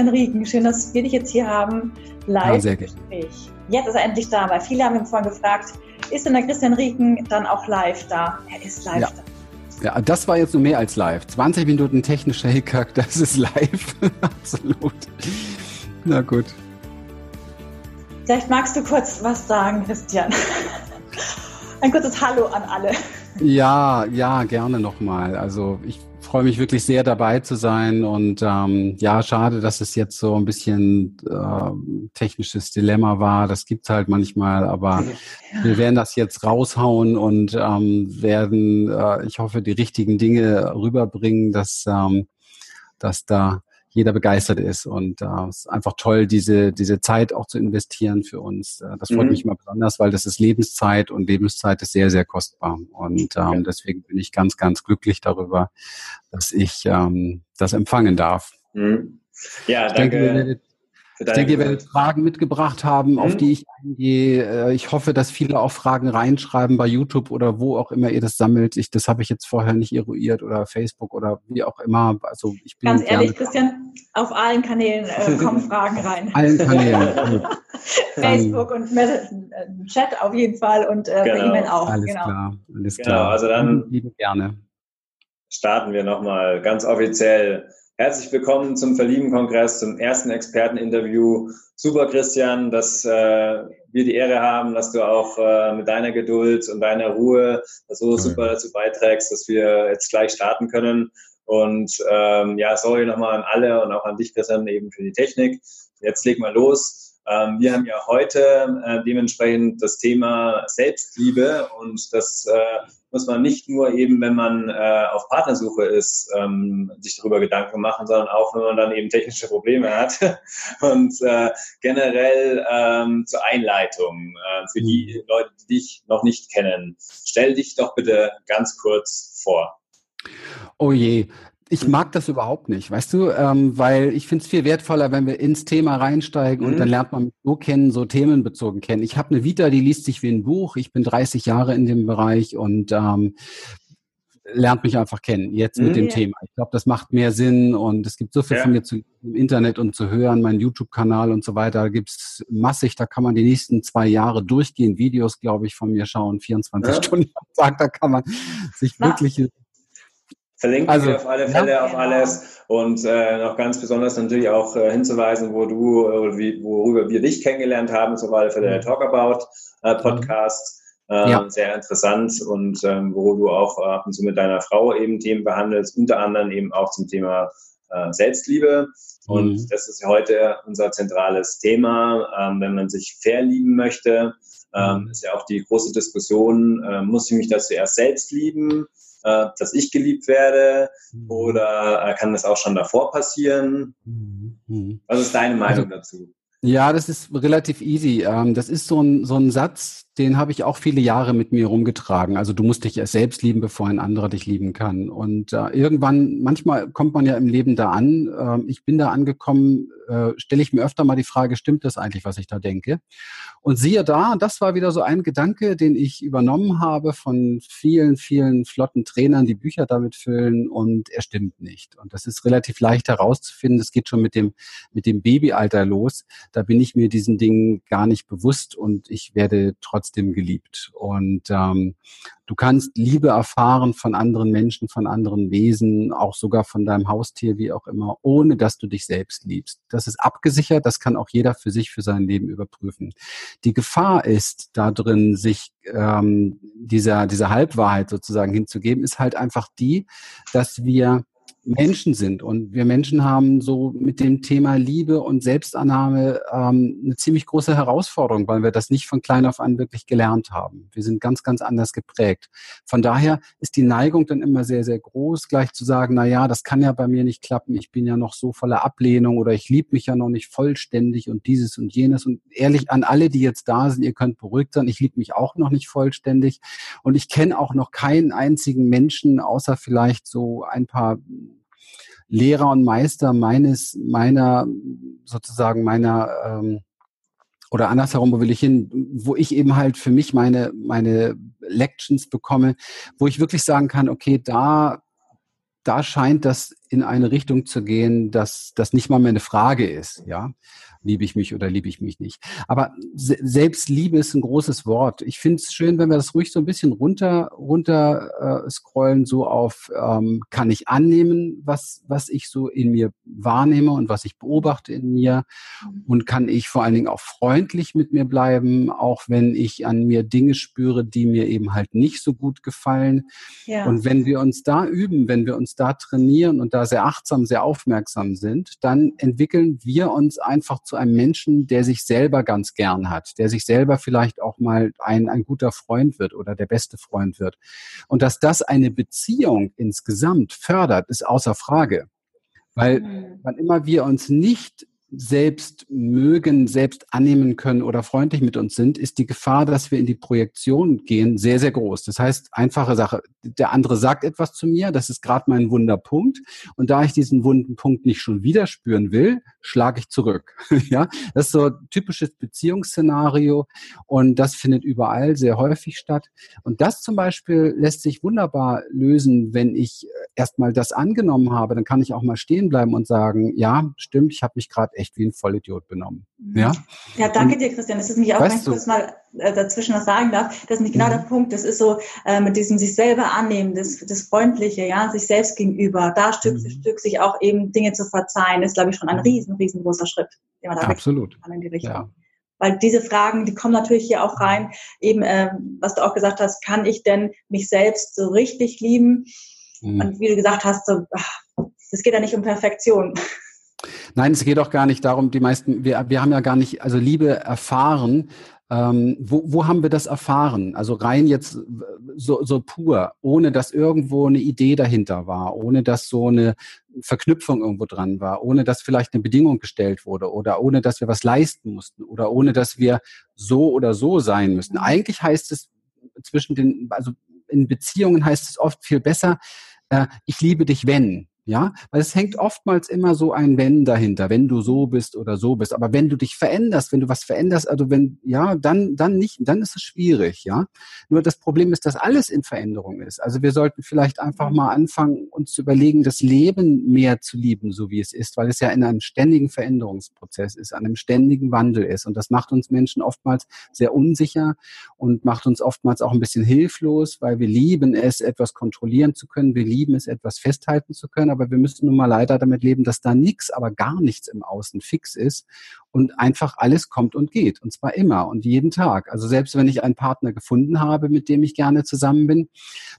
Christian Rieken. Schön, dass wir dich jetzt hier haben. Live ja, sehr Gespräch. Jetzt ist er endlich da, weil viele haben ihn vorhin gefragt, ist denn der Christian Rieken dann auch live da? Er ist live ja. da. Ja, das war jetzt nur mehr als live. 20 Minuten technischer Hickhack, das ist live. Absolut. Na gut. Vielleicht magst du kurz was sagen, Christian. Ein kurzes Hallo an alle. Ja, ja, gerne nochmal. Also ich freue mich wirklich sehr dabei zu sein und ähm, ja, schade, dass es jetzt so ein bisschen äh, technisches Dilemma war. Das gibt's halt manchmal, aber ja. wir werden das jetzt raushauen und ähm, werden, äh, ich hoffe, die richtigen Dinge rüberbringen, dass ähm, dass da jeder begeistert ist. Und äh, es ist einfach toll, diese, diese Zeit auch zu investieren für uns. Äh, das freut mhm. mich immer besonders, weil das ist Lebenszeit und Lebenszeit ist sehr, sehr kostbar. Und ähm, deswegen bin ich ganz, ganz glücklich darüber, dass ich ähm, das empfangen darf. Mhm. Ja, ich danke. Denke, ich denke, ihr werdet Fragen mitgebracht haben, mhm. auf die ich eingehe. Äh, ich hoffe, dass viele auch Fragen reinschreiben bei YouTube oder wo auch immer ihr das sammelt. Ich, das habe ich jetzt vorher nicht eruiert oder Facebook oder wie auch immer. Also ich bin Ganz ehrlich, Christian, auf allen Kanälen äh, kommen Fragen rein. Allen Kanälen. Facebook und äh, Chat auf jeden Fall und äh, genau. per E-Mail auch. Alles genau. klar, alles genau, klar. Also dann liebe gerne. Starten wir nochmal ganz offiziell Herzlich willkommen zum Verlieben-Kongress, zum ersten Experteninterview. Super, Christian, dass äh, wir die Ehre haben, dass du auch äh, mit deiner Geduld und deiner Ruhe so super dazu beiträgst, dass wir jetzt gleich starten können. Und ähm, ja, sorry nochmal an alle und auch an dich, Christian, eben für die Technik. Jetzt legen wir los. Ähm, wir haben ja heute äh, dementsprechend das Thema Selbstliebe und das äh, muss man nicht nur eben, wenn man äh, auf Partnersuche ist, ähm, sich darüber Gedanken machen, sondern auch, wenn man dann eben technische Probleme hat. Und generell ähm, zur Einleitung für die Leute, die dich noch nicht kennen. Stell dich doch bitte ganz kurz vor. Oh je, ich mag das überhaupt nicht, weißt du, ähm, weil ich finde es viel wertvoller, wenn wir ins Thema reinsteigen mhm. und dann lernt man mich so kennen, so themenbezogen kennen. Ich habe eine Vita, die liest sich wie ein Buch. Ich bin 30 Jahre in dem Bereich und ähm, lernt mich einfach kennen, jetzt mhm. mit dem Thema. Ich glaube, das macht mehr Sinn und es gibt so viel ja. von mir zu, im Internet und zu hören, mein YouTube-Kanal und so weiter. Da gibt's massig, da kann man die nächsten zwei Jahre durchgehend Videos, glaube ich, von mir schauen, 24 ja. Stunden am Tag. Da kann man sich wirklich Verlinken also, wir auf alle Fälle ja. auf alles und äh, noch ganz besonders natürlich auch äh, hinzuweisen, wo du, äh, wie, worüber wir dich kennengelernt haben, zum Beispiel der mhm. Talkabout äh, Podcast. Äh, ja. Sehr interessant und ähm, wo du auch ab und zu mit deiner Frau eben Themen behandelst, unter anderem eben auch zum Thema äh, Selbstliebe. Und mhm. das ist heute unser zentrales Thema, ähm, wenn man sich verlieben möchte. Ähm, mhm. ist ja auch die große Diskussion, äh, muss ich mich das zuerst selbst lieben? Äh, dass ich geliebt werde? Mhm. Oder äh, kann das auch schon davor passieren? Mhm. Was ist deine Meinung also, dazu? Ja, das ist relativ easy. Ähm, das ist so ein, so ein Satz, den habe ich auch viele Jahre mit mir rumgetragen. Also du musst dich erst selbst lieben, bevor ein anderer dich lieben kann. Und äh, irgendwann, manchmal kommt man ja im Leben da an. Äh, ich bin da angekommen, äh, stelle ich mir öfter mal die Frage, stimmt das eigentlich, was ich da denke? Und siehe da, das war wieder so ein Gedanke, den ich übernommen habe von vielen, vielen flotten Trainern, die Bücher damit füllen und er stimmt nicht. Und das ist relativ leicht herauszufinden. Das geht schon mit dem, mit dem Babyalter los. Da bin ich mir diesen Dingen gar nicht bewusst und ich werde trotzdem geliebt. Und ähm, Du kannst Liebe erfahren von anderen Menschen, von anderen Wesen, auch sogar von deinem Haustier, wie auch immer, ohne dass du dich selbst liebst. Das ist abgesichert, das kann auch jeder für sich, für sein Leben überprüfen. Die Gefahr ist da drin, sich ähm, dieser, dieser Halbwahrheit sozusagen hinzugeben, ist halt einfach die, dass wir Menschen sind. Und wir Menschen haben so mit dem Thema Liebe und Selbstannahme ähm, eine ziemlich große Herausforderung, weil wir das nicht von klein auf an wirklich gelernt haben. Wir sind ganz, ganz anders geprägt. Von daher ist die Neigung dann immer sehr, sehr groß, gleich zu sagen, na ja, das kann ja bei mir nicht klappen. Ich bin ja noch so voller Ablehnung oder ich liebe mich ja noch nicht vollständig und dieses und jenes. Und ehrlich an alle, die jetzt da sind, ihr könnt beruhigt sein. Ich liebe mich auch noch nicht vollständig. Und ich kenne auch noch keinen einzigen Menschen, außer vielleicht so ein paar Lehrer und Meister meines, meiner, sozusagen meiner, ähm, oder andersherum, wo will ich hin, wo ich eben halt für mich meine, meine Lections bekomme, wo ich wirklich sagen kann, okay, da, da scheint das in eine Richtung zu gehen, dass das nicht mal mehr eine Frage ist, ja liebe ich mich oder liebe ich mich nicht. Aber se Selbstliebe ist ein großes Wort. Ich finde es schön, wenn wir das ruhig so ein bisschen runter, runter äh, scrollen, so auf, ähm, kann ich annehmen, was, was ich so in mir wahrnehme und was ich beobachte in mir und kann ich vor allen Dingen auch freundlich mit mir bleiben, auch wenn ich an mir Dinge spüre, die mir eben halt nicht so gut gefallen. Ja. Und wenn wir uns da üben, wenn wir uns da trainieren und da sehr achtsam, sehr aufmerksam sind, dann entwickeln wir uns einfach zu einem Menschen, der sich selber ganz gern hat, der sich selber vielleicht auch mal ein, ein guter Freund wird oder der beste Freund wird. Und dass das eine Beziehung insgesamt fördert, ist außer Frage. Weil mhm. wann immer wir uns nicht selbst mögen, selbst annehmen können oder freundlich mit uns sind, ist die Gefahr, dass wir in die Projektion gehen, sehr, sehr groß. Das heißt, einfache Sache, der andere sagt etwas zu mir, das ist gerade mein Wunderpunkt. Und da ich diesen wunden Punkt nicht schon wieder spüren will, schlage ich zurück. ja, das ist so ein typisches Beziehungsszenario und das findet überall sehr häufig statt. Und das zum Beispiel lässt sich wunderbar lösen, wenn ich erstmal das angenommen habe, dann kann ich auch mal stehen bleiben und sagen, ja, stimmt, ich habe mich gerade echt wie ein Vollidiot benommen. Mhm. Ja, ja danke und, dir, Christian. Das ist mich auch, wenn ich kurz mal äh, dazwischen was sagen darf, das ist nicht genau mhm. der Punkt. Das ist so äh, mit diesem sich selber annehmen, das, das Freundliche, ja, sich selbst gegenüber, da Stück mhm. für Stück sich auch eben Dinge zu verzeihen, ist, glaube ich, schon ein mhm. riesen, riesengroßer Schritt, den man da Absolut. in die Richtung. Ja. Weil diese Fragen, die kommen natürlich hier auch rein. Eben, äh, was du auch gesagt hast, kann ich denn mich selbst so richtig lieben? Mhm. Und wie du gesagt hast, so, ach, das geht ja nicht um Perfektion. Nein, es geht auch gar nicht darum, die meisten, wir, wir haben ja gar nicht, also Liebe erfahren. Ähm, wo, wo haben wir das erfahren? Also rein jetzt so, so pur, ohne dass irgendwo eine Idee dahinter war, ohne dass so eine Verknüpfung irgendwo dran war, ohne dass vielleicht eine Bedingung gestellt wurde oder ohne dass wir was leisten mussten oder ohne dass wir so oder so sein müssen. Eigentlich heißt es zwischen den, also in Beziehungen heißt es oft viel besser, äh, ich liebe dich, wenn. Ja, weil es hängt oftmals immer so ein Wenn dahinter, wenn du so bist oder so bist. Aber wenn du dich veränderst, wenn du was veränderst, also wenn, ja, dann, dann nicht, dann ist es schwierig, ja. Nur das Problem ist, dass alles in Veränderung ist. Also wir sollten vielleicht einfach mal anfangen, uns zu überlegen, das Leben mehr zu lieben, so wie es ist, weil es ja in einem ständigen Veränderungsprozess ist, einem ständigen Wandel ist. Und das macht uns Menschen oftmals sehr unsicher und macht uns oftmals auch ein bisschen hilflos, weil wir lieben es, etwas kontrollieren zu können. Wir lieben es, etwas festhalten zu können aber wir müssen nun mal leider damit leben, dass da nichts, aber gar nichts im Außen fix ist und einfach alles kommt und geht. Und zwar immer und jeden Tag. Also selbst wenn ich einen Partner gefunden habe, mit dem ich gerne zusammen bin,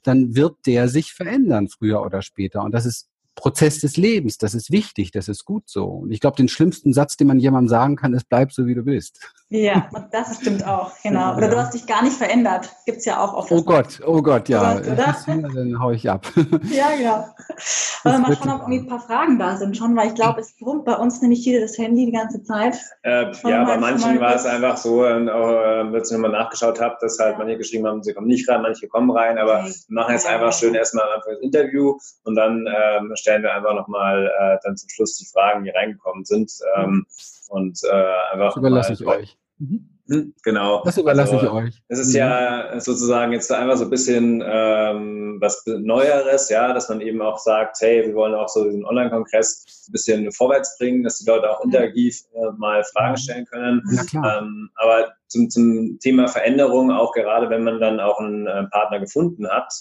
dann wird der sich verändern, früher oder später. Und das ist Prozess des Lebens. Das ist wichtig, das ist gut so. Und ich glaube, den schlimmsten Satz, den man jemandem sagen kann, ist, bleib so, wie du bist. Ja, und das stimmt auch, genau. Oder du hast dich gar nicht verändert. Gibt es ja auch oft. Oh Gott, oh Gott, ja. Gott, oder? Dann hau ich ab. Ja, genau. Aber mal schauen, ob irgendwie ein paar Fragen da sind schon, weil ich glaube, es brummt bei uns nämlich hier das Handy die ganze Zeit. Äh, ja, bei manchen war es einfach so, und auch, äh, als ich nochmal nachgeschaut habe, dass halt manche geschrieben haben, sie kommen nicht rein, manche kommen rein, aber okay. wir machen jetzt einfach schön erstmal das Interview und dann ähm, stellen wir einfach nochmal äh, dann zum Schluss die Fragen, die reingekommen sind. Ähm, und äh, einfach. Das überlasse ich euch. Mhm. Hm, genau. Das überlasse also, ich euch. Es ist mhm. ja sozusagen jetzt einfach so ein bisschen ähm, was Neueres, ja, dass man eben auch sagt, hey, wir wollen auch so diesen Online-Kongress ein bisschen vorwärts bringen, dass die Leute auch mhm. interaktiv äh, mal Fragen mhm. stellen können. Ja, klar. Ähm, aber zum, zum Thema Veränderung, auch gerade wenn man dann auch einen äh, Partner gefunden hat,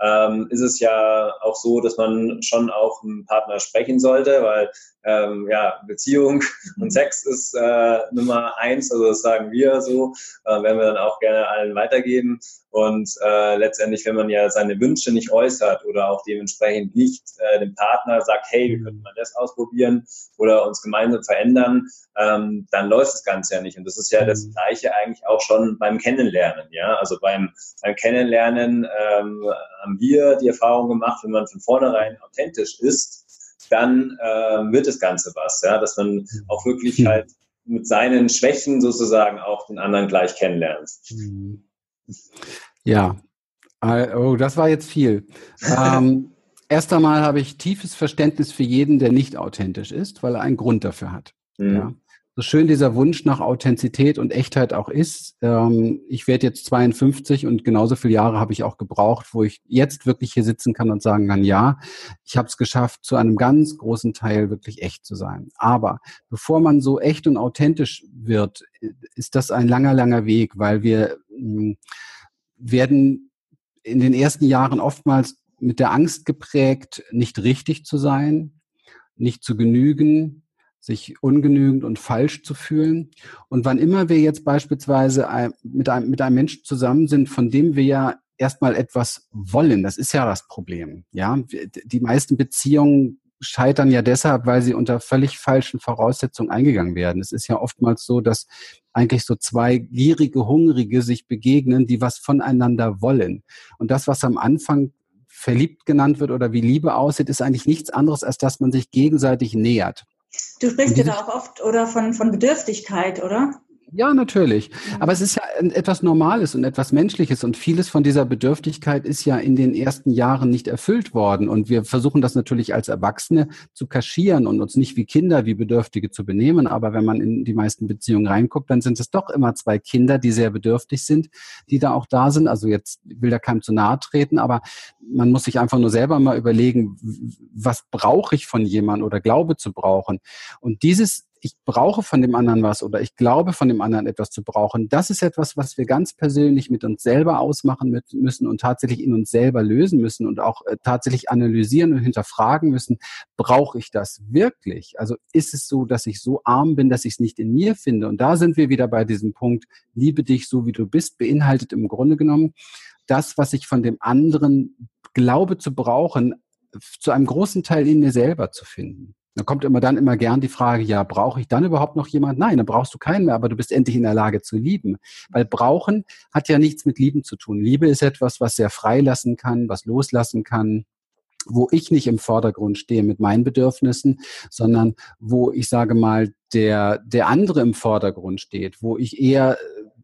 ähm, ist es ja auch so, dass man schon auch einen Partner sprechen sollte, weil ähm, ja, Beziehung und Sex ist äh, Nummer eins, also das sagen wir so, äh, werden wir dann auch gerne allen weitergeben. Und äh, letztendlich, wenn man ja seine Wünsche nicht äußert oder auch dementsprechend nicht äh, dem Partner sagt, hey, wir könnten mal das ausprobieren oder uns gemeinsam verändern, ähm, dann läuft das Ganze ja nicht. Und das ist ja das mhm. Gleiche eigentlich auch schon beim Kennenlernen. Ja, also beim, beim Kennenlernen ähm, haben wir die Erfahrung gemacht, wenn man von vornherein authentisch ist, dann äh, wird das Ganze was, ja, dass man auch wirklich hm. halt mit seinen Schwächen sozusagen auch den anderen gleich kennenlernt. Hm. Ja, oh, das war jetzt viel. ähm, erst einmal habe ich tiefes Verständnis für jeden, der nicht authentisch ist, weil er einen Grund dafür hat. Mhm. Ja? So schön dieser Wunsch nach Authentizität und Echtheit auch ist, ähm, ich werde jetzt 52 und genauso viele Jahre habe ich auch gebraucht, wo ich jetzt wirklich hier sitzen kann und sagen kann, ja, ich habe es geschafft, zu einem ganz großen Teil wirklich echt zu sein. Aber bevor man so echt und authentisch wird, ist das ein langer, langer Weg, weil wir mh, hm, werden in den ersten Jahren oftmals mit der Angst geprägt, nicht richtig zu sein, nicht zu genügen, sich ungenügend und falsch zu fühlen. Und wann immer wir jetzt beispielsweise mit einem, mit einem Menschen zusammen sind, von dem wir ja erstmal etwas wollen, das ist ja das Problem. Ja, die meisten Beziehungen scheitern ja deshalb, weil sie unter völlig falschen Voraussetzungen eingegangen werden. Es ist ja oftmals so, dass eigentlich so zwei gierige, hungrige sich begegnen, die was voneinander wollen. Und das, was am Anfang verliebt genannt wird oder wie Liebe aussieht, ist eigentlich nichts anderes, als dass man sich gegenseitig nähert. Du sprichst ja da auch oft oder von, von Bedürftigkeit, oder? Ja, natürlich. Mhm. Aber es ist ja etwas Normales und etwas Menschliches und vieles von dieser Bedürftigkeit ist ja in den ersten Jahren nicht erfüllt worden. Und wir versuchen das natürlich als Erwachsene zu kaschieren und uns nicht wie Kinder, wie Bedürftige zu benehmen. Aber wenn man in die meisten Beziehungen reinguckt, dann sind es doch immer zwei Kinder, die sehr bedürftig sind, die da auch da sind. Also jetzt will da keinem zu nahe treten, aber man muss sich einfach nur selber mal überlegen, was brauche ich von jemandem oder glaube zu brauchen. Und dieses ich brauche von dem anderen was oder ich glaube von dem anderen etwas zu brauchen, das ist etwas, was wir ganz persönlich mit uns selber ausmachen müssen und tatsächlich in uns selber lösen müssen und auch äh, tatsächlich analysieren und hinterfragen müssen, brauche ich das wirklich? Also ist es so, dass ich so arm bin, dass ich es nicht in mir finde? Und da sind wir wieder bei diesem Punkt, liebe dich so, wie du bist, beinhaltet im Grunde genommen das, was ich von dem anderen glaube zu brauchen, zu einem großen Teil in mir selber zu finden. Da kommt immer dann immer gern die Frage, ja, brauche ich dann überhaupt noch jemand? Nein, dann brauchst du keinen mehr, aber du bist endlich in der Lage zu lieben. Weil brauchen hat ja nichts mit Lieben zu tun. Liebe ist etwas, was sehr freilassen kann, was loslassen kann, wo ich nicht im Vordergrund stehe mit meinen Bedürfnissen, sondern wo ich sage mal, der, der andere im Vordergrund steht, wo ich eher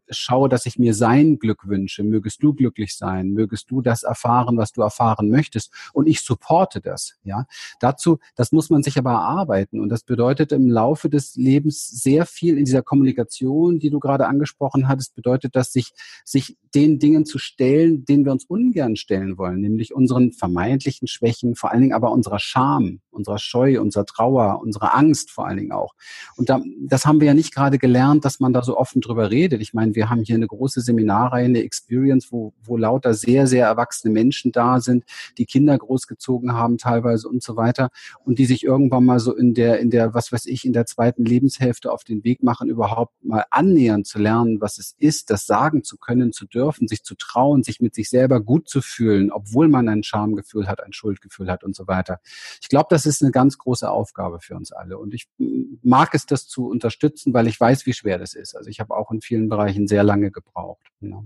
schaue, dass ich mir sein Glück wünsche. Mögest du glücklich sein, mögest du das erfahren, was du erfahren möchtest. Und ich supporte das. Ja, dazu, das muss man sich aber erarbeiten. Und das bedeutet im Laufe des Lebens sehr viel in dieser Kommunikation, die du gerade angesprochen hattest, bedeutet das, sich, sich den Dingen zu stellen, denen wir uns ungern stellen wollen, nämlich unseren vermeintlichen Schwächen, vor allen Dingen aber unserer Scham, unserer Scheu, unserer Trauer, unserer Angst vor allen Dingen auch. Und da, das haben wir ja nicht gerade gelernt, dass man da so offen drüber redet. Ich meine, wir haben hier eine große Seminarreihe, eine Experience, wo, wo lauter sehr, sehr erwachsene Menschen da sind, die Kinder großgezogen haben teilweise und so weiter und die sich irgendwann mal so in der, in der, was weiß ich, in der zweiten Lebenshälfte auf den Weg machen, überhaupt mal annähern zu lernen, was es ist, das sagen zu können, zu dürfen, sich zu trauen, sich mit sich selber gut zu fühlen, obwohl man ein Schamgefühl hat, ein Schuldgefühl hat und so weiter. Ich glaube, das ist eine ganz große Aufgabe für uns alle und ich mag es, das zu unterstützen, weil ich weiß, wie schwer das ist. Also ich habe auch in vielen Bereichen sehr lange gebraucht. Ja.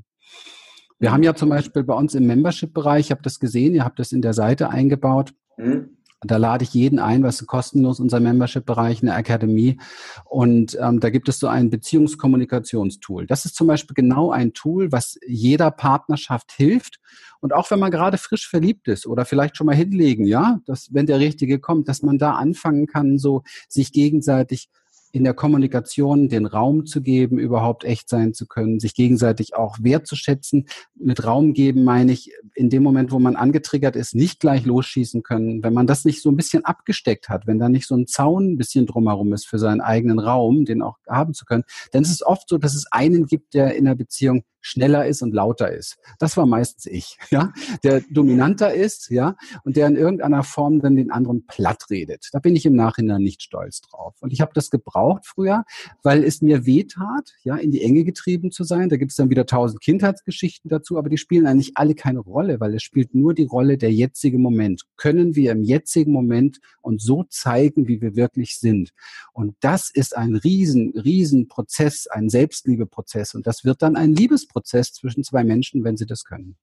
Wir haben ja zum Beispiel bei uns im Membership-Bereich, ich habe das gesehen, ihr habt das in der Seite eingebaut. Mhm. Da lade ich jeden ein, was kostenlos unser Membership-Bereich, eine Akademie. Und ähm, da gibt es so ein Beziehungskommunikationstool. Das ist zum Beispiel genau ein Tool, was jeder Partnerschaft hilft. Und auch wenn man gerade frisch verliebt ist oder vielleicht schon mal hinlegen, ja, dass wenn der Richtige kommt, dass man da anfangen kann, so sich gegenseitig in der Kommunikation den Raum zu geben, überhaupt echt sein zu können, sich gegenseitig auch wertzuschätzen. Mit Raum geben meine ich, in dem Moment, wo man angetriggert ist, nicht gleich losschießen können. Wenn man das nicht so ein bisschen abgesteckt hat, wenn da nicht so ein Zaun ein bisschen drumherum ist für seinen eigenen Raum, den auch haben zu können, dann ist es oft so, dass es einen gibt, der in der Beziehung schneller ist und lauter ist. Das war meistens ich, ja, der dominanter ist, ja, und der in irgendeiner Form dann den anderen platt redet. Da bin ich im Nachhinein nicht stolz drauf. Und ich habe das gebraucht früher, weil es mir wehtat, ja, in die Enge getrieben zu sein. Da gibt es dann wieder tausend Kindheitsgeschichten dazu, aber die spielen eigentlich alle keine Rolle, weil es spielt nur die Rolle der jetzige Moment. Können wir im jetzigen Moment uns so zeigen, wie wir wirklich sind? Und das ist ein riesen, riesen Prozess, ein Selbstliebeprozess. Und das wird dann ein Liebesprozess Prozess zwischen zwei Menschen, wenn sie das können.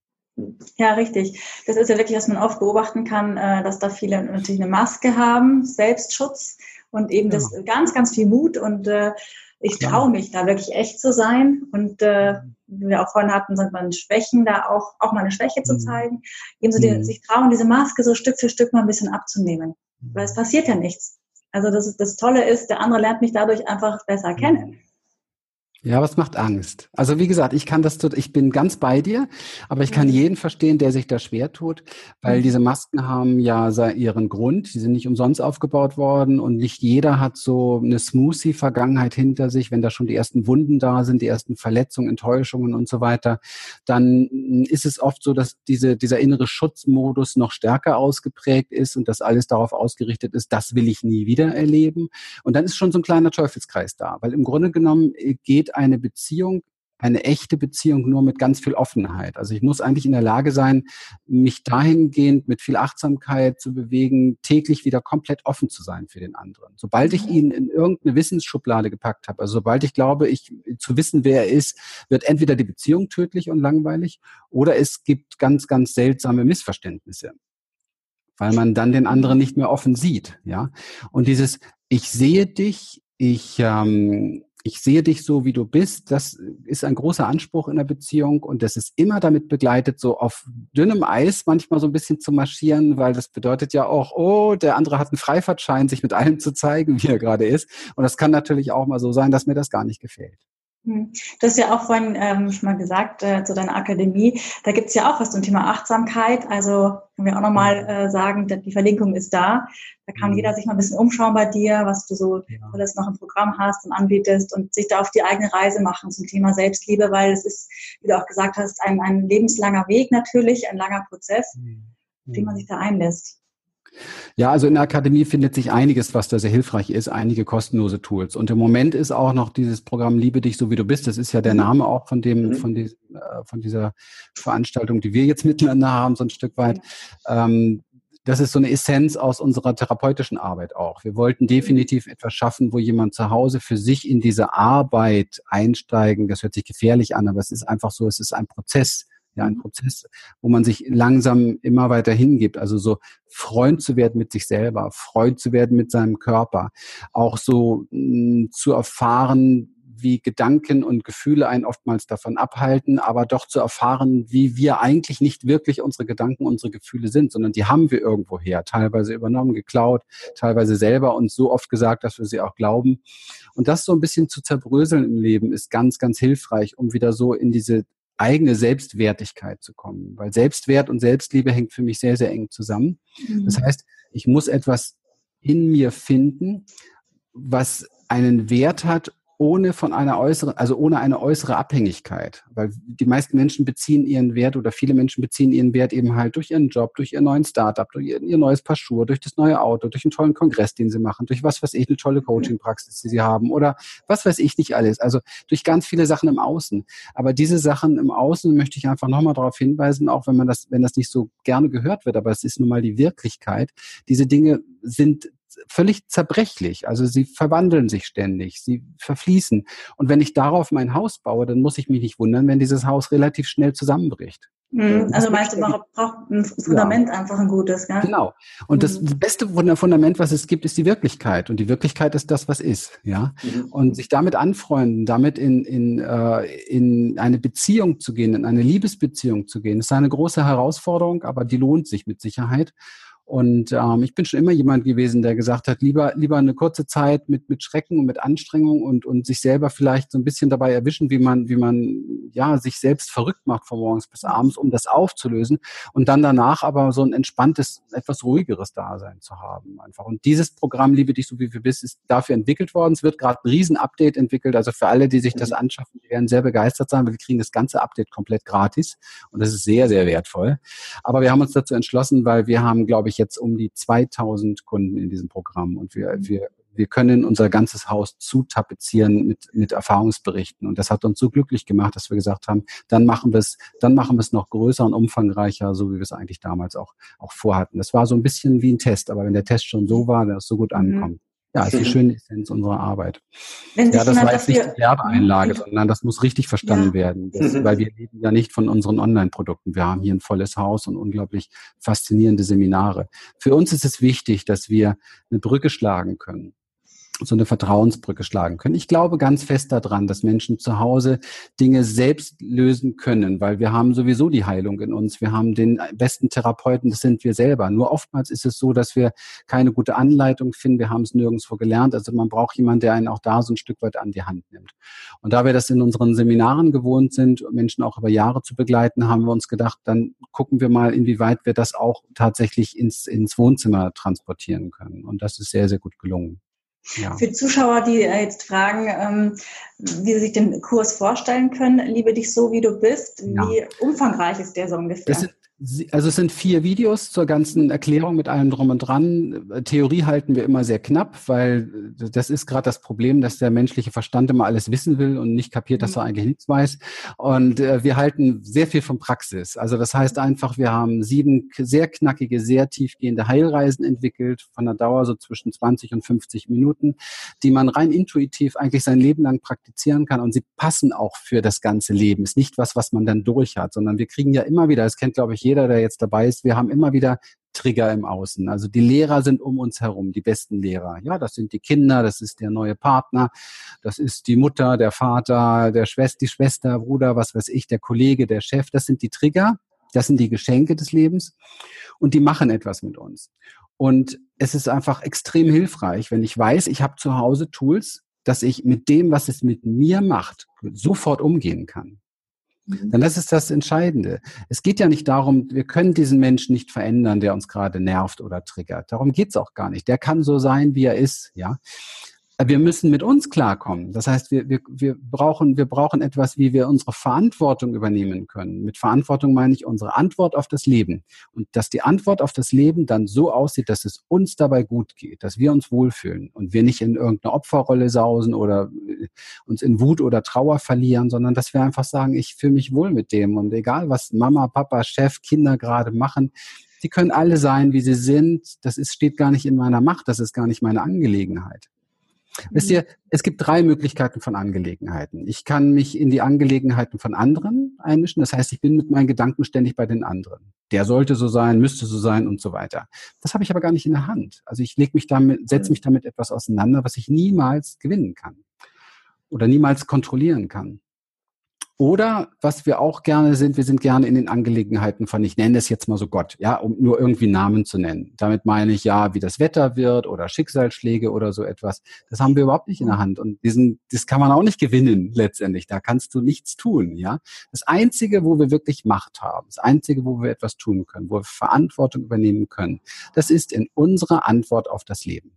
Ja, richtig. Das ist ja wirklich, was man oft beobachten kann, äh, dass da viele natürlich eine Maske haben, Selbstschutz und eben ja. das ganz, ganz viel Mut und äh, ich traue mich da wirklich echt zu sein und äh, wie wir auch vorhin hatten, sind man Schwächen, da auch, auch mal eine Schwäche zu mhm. zeigen, eben so die, mhm. sich trauen, diese Maske so Stück für Stück mal ein bisschen abzunehmen. Weil es passiert ja nichts. Also das, das Tolle ist, der andere lernt mich dadurch einfach besser kennen. Ja, was macht Angst? Also wie gesagt, ich kann das, ich bin ganz bei dir, aber ich kann jeden verstehen, der sich da schwer tut, weil mhm. diese Masken haben ja ihren Grund. Die sind nicht umsonst aufgebaut worden und nicht jeder hat so eine Smoothie-Vergangenheit hinter sich. Wenn da schon die ersten Wunden da sind, die ersten Verletzungen, Enttäuschungen und so weiter, dann ist es oft so, dass diese, dieser innere Schutzmodus noch stärker ausgeprägt ist und dass alles darauf ausgerichtet ist, das will ich nie wieder erleben. Und dann ist schon so ein kleiner Teufelskreis da, weil im Grunde genommen geht eine Beziehung, eine echte Beziehung nur mit ganz viel Offenheit. Also ich muss eigentlich in der Lage sein, mich dahingehend mit viel Achtsamkeit zu bewegen, täglich wieder komplett offen zu sein für den anderen. Sobald ich ihn in irgendeine Wissensschublade gepackt habe, also sobald ich glaube, ich zu wissen, wer er ist, wird entweder die Beziehung tödlich und langweilig oder es gibt ganz, ganz seltsame Missverständnisse weil man dann den anderen nicht mehr offen sieht, ja. Und dieses, ich sehe dich, ich ähm, ich sehe dich so, wie du bist, das ist ein großer Anspruch in der Beziehung und das ist immer damit begleitet, so auf dünnem Eis manchmal so ein bisschen zu marschieren, weil das bedeutet ja auch, oh, der andere hat einen Freifahrtschein, sich mit allem zu zeigen, wie er gerade ist. Und das kann natürlich auch mal so sein, dass mir das gar nicht gefällt. Hm. Du hast ja auch vorhin ähm, schon mal gesagt äh, zu deiner Akademie, da gibt es ja auch was zum Thema Achtsamkeit. Also können wir auch nochmal äh, sagen, die Verlinkung ist da. Da kann mhm. jeder sich mal ein bisschen umschauen bei dir, was du so ja. alles noch im Programm hast und anbietest und sich da auf die eigene Reise machen zum Thema Selbstliebe, weil es ist, wie du auch gesagt hast, ein, ein lebenslanger Weg natürlich, ein langer Prozess, mhm. auf den man sich da einlässt. Ja, also in der Akademie findet sich einiges, was da sehr hilfreich ist, einige kostenlose Tools. Und im Moment ist auch noch dieses Programm Liebe dich so wie du bist. Das ist ja der mhm. Name auch von dem, mhm. von, diesem, äh, von dieser Veranstaltung, die wir jetzt miteinander haben, so ein Stück weit. Ähm, das ist so eine Essenz aus unserer therapeutischen Arbeit auch. Wir wollten definitiv etwas schaffen, wo jemand zu Hause für sich in diese Arbeit einsteigen. Das hört sich gefährlich an, aber es ist einfach so, es ist ein Prozess ja, ein Prozess, wo man sich langsam immer weiter hingibt. Also so Freund zu werden mit sich selber, Freund zu werden mit seinem Körper, auch so mh, hm, zu erfahren, wie Gedanken und Gefühle einen oftmals davon abhalten, aber doch zu erfahren, wie wir eigentlich nicht wirklich unsere Gedanken, unsere Gefühle sind, sondern die haben wir irgendwo her, teilweise übernommen, geklaut, teilweise selber uns so oft gesagt, dass wir sie auch glauben. Und das so ein bisschen zu zerbröseln im Leben ist ganz, ganz hilfreich, um wieder so in diese eigene Selbstwertigkeit zu kommen. Weil Selbstwert und Selbstliebe hängt für mich sehr, sehr eng zusammen. Mhm. Das heißt, ich muss etwas in mir finden, was einen Wert hat ohne von einer äußeren, also ohne eine äußere Abhängigkeit. Weil die meisten Menschen beziehen ihren Wert oder viele Menschen beziehen ihren Wert eben halt durch ihren Job, durch ihren neuen Startup, durch ihr, ihr neues Paar Schuhe, durch das neue Auto, durch einen tollen Kongress, den sie machen, durch was weiß ich, eine tolle Coaching-Praxis, die sie haben oder was weiß ich nicht alles. Also durch ganz viele Sachen im Außen. Aber diese Sachen im Außen möchte ich einfach nochmal darauf hinweisen, auch wenn man das, wenn das nicht so gerne gehört wird, aber es ist nun mal die Wirklichkeit. Diese Dinge sind völlig zerbrechlich. Also sie verwandeln sich ständig, sie verfließen. Und wenn ich darauf mein Haus baue, dann muss ich mich nicht wundern, wenn dieses Haus relativ schnell zusammenbricht. Mhm. Also meinst du, man braucht ein Fundament ja. einfach ein gutes, ja? Genau. Und das, mhm. beste Fundament, was es gibt, ist die Wirklichkeit. Und die Wirklichkeit ist das, was ist, ja. Mhm. Und sich damit anfreunden, damit in, in, äh, in eine Beziehung zu gehen, in eine Liebesbeziehung zu gehen, ist eine große Herausforderung, aber die lohnt sich mit Sicherheit. Und ähm, ich bin schon immer jemand gewesen, der gesagt hat, lieber, lieber eine kurze Zeit mit, mit Schrecken und mit Anstrengung und, und sich selber vielleicht so ein bisschen dabei erwischen, wie man, wie man ja sich selbst verrückt macht von morgens bis abends, um das aufzulösen und dann danach aber so ein entspanntes, etwas ruhigeres Dasein zu haben einfach. Und dieses Programm Liebe dich so wie du bist, ist dafür entwickelt worden. Es wird gerade ein Riesen-Update entwickelt. Also für alle, die sich das mhm. anschaffen, die werden sehr begeistert sein, weil wir kriegen das ganze Update komplett gratis und das ist sehr, sehr wertvoll. Aber wir haben uns dazu entschlossen, weil wir haben, glaube ich, ich, jetzt um die 2000 Kunden in diesem Programm und wir, mhm. wir, wir können unser ganzes Haus zutapezieren mit, mit Erfahrungsberichten. Und das hat uns so glücklich gemacht, dass wir gesagt haben, dann machen wir es, dann machen wir es noch größer und umfangreicher, so wie wir es eigentlich damals auch, auch vorhatten. Das war so ein bisschen wie ein Test, aber wenn der Test schon so war, dass es so gut mhm. ankommt. Ja, ist die schöne Essenz unserer Arbeit. ja, das war jetzt nicht die Werbeeinlage, sondern das muss richtig verstanden ja. werden, das, weil wir leben ja nicht von unseren Online-Produkten. Wir haben hier ein volles Haus und unglaublich faszinierende Seminare. Für uns ist es wichtig, dass wir eine Brücke schlagen können so eine Vertrauensbrücke schlagen können. Ich glaube ganz fest daran, dass Menschen zu Hause Dinge selbst lösen können, weil wir haben sowieso die Heilung in uns. Wir haben den besten Therapeuten, das sind wir selber. Nur oftmals ist es so, dass wir keine gute Anleitung finden. Wir haben es nirgendwo gelernt. Also man braucht jemanden, der einen auch da so ein Stück weit an die Hand nimmt. Und da wir das in unseren Seminaren gewohnt sind, Menschen auch über Jahre zu begleiten, haben wir uns gedacht, dann gucken wir mal, inwieweit wir das auch tatsächlich ins, ins Wohnzimmer transportieren können. Und das ist sehr, sehr gut gelungen. Ja. Für Zuschauer, die äh, jetzt fragen, ähm, wie sie sich den Kurs vorstellen können, liebe dich so, wie du bist, wie ja. umfangreich ist der so ungefähr? Das sind also es sind vier Videos zur ganzen Erklärung mit allem drum und dran. Theorie halten wir immer sehr knapp, weil das ist gerade das Problem, dass der menschliche Verstand immer alles wissen will und nicht kapiert, dass er mhm. eigentlich nichts weiß. Und äh, wir halten sehr viel von Praxis. Also das heißt einfach, wir haben sieben sehr knackige, sehr tiefgehende Heilreisen entwickelt, von der Dauer so zwischen 20 und 50 Minuten, die man rein intuitiv eigentlich sein Leben lang praktizieren kann. Und sie passen auch für das ganze Leben. Ist nicht was, was man dann durch hat, sondern wir kriegen ja immer wieder, das kennt glaube ich jeder, der jetzt dabei ist, wir haben immer wieder Trigger im Außen. Also die Lehrer sind um uns herum, die besten Lehrer. Ja, das sind die Kinder, das ist der neue Partner, das ist die Mutter, der Vater, der Schwester, die Schwester, Bruder, was weiß ich, der Kollege, der Chef. Das sind die Trigger, das sind die Geschenke des Lebens und die machen etwas mit uns. Und es ist einfach extrem hilfreich, wenn ich weiß, ich habe zu Hause Tools, dass ich mit dem, was es mit mir macht, sofort umgehen kann. Mhm. Denn das ist das Entscheidende. Es geht ja nicht darum, wir können diesen Menschen nicht verändern, der uns gerade nervt oder triggert. Darum geht's auch gar nicht. Der kann so sein, wie er ist, ja wir müssen mit uns klarkommen. Das heißt, wir, wir, wir, brauchen, wir brauchen etwas, wie wir unsere Verantwortung übernehmen können. Mit Verantwortung meine ich unsere Antwort auf das Leben. Und dass die Antwort auf das Leben dann so aussieht, dass es uns dabei gut geht, dass wir uns wohlfühlen und wir nicht in irgendeine Opferrolle sausen oder äh, uns in Wut oder Trauer verlieren, sondern dass wir einfach sagen, ich fühle mich wohl mit dem. Und egal, was Mama, Papa, Chef, Kinder gerade machen, die können alle sein, wie sie sind. Das ist, steht gar nicht in meiner Macht. Das ist gar nicht meine Angelegenheit. Wisst ihr, es gibt drei Möglichkeiten von Angelegenheiten. Ich kann mich in die Angelegenheiten von anderen einmischen. Das heißt, ich bin mit meinen Gedanken ständig bei den anderen. Der sollte so sein, müsste so sein und so weiter. Das habe ich aber gar nicht in der Hand. Also ich leg mich damit, setze mich damit etwas auseinander, was ich niemals gewinnen kann oder niemals kontrollieren kann. Oder was wir auch gerne sind, wir sind gerne in den Angelegenheiten von, ich nenne es jetzt mal so Gott, ja, um nur irgendwie Namen zu nennen. Damit meine ich ja, wie das Wetter wird oder Schicksalsschläge oder so etwas. Das haben wir überhaupt nicht in der Hand. Und diesen, das kann man auch nicht gewinnen letztendlich. Da kannst du nichts tun, ja. Das Einzige, wo wir wirklich Macht haben, das Einzige, wo wir etwas tun können, wo wir Verantwortung übernehmen können, das ist in unserer Antwort auf das Leben.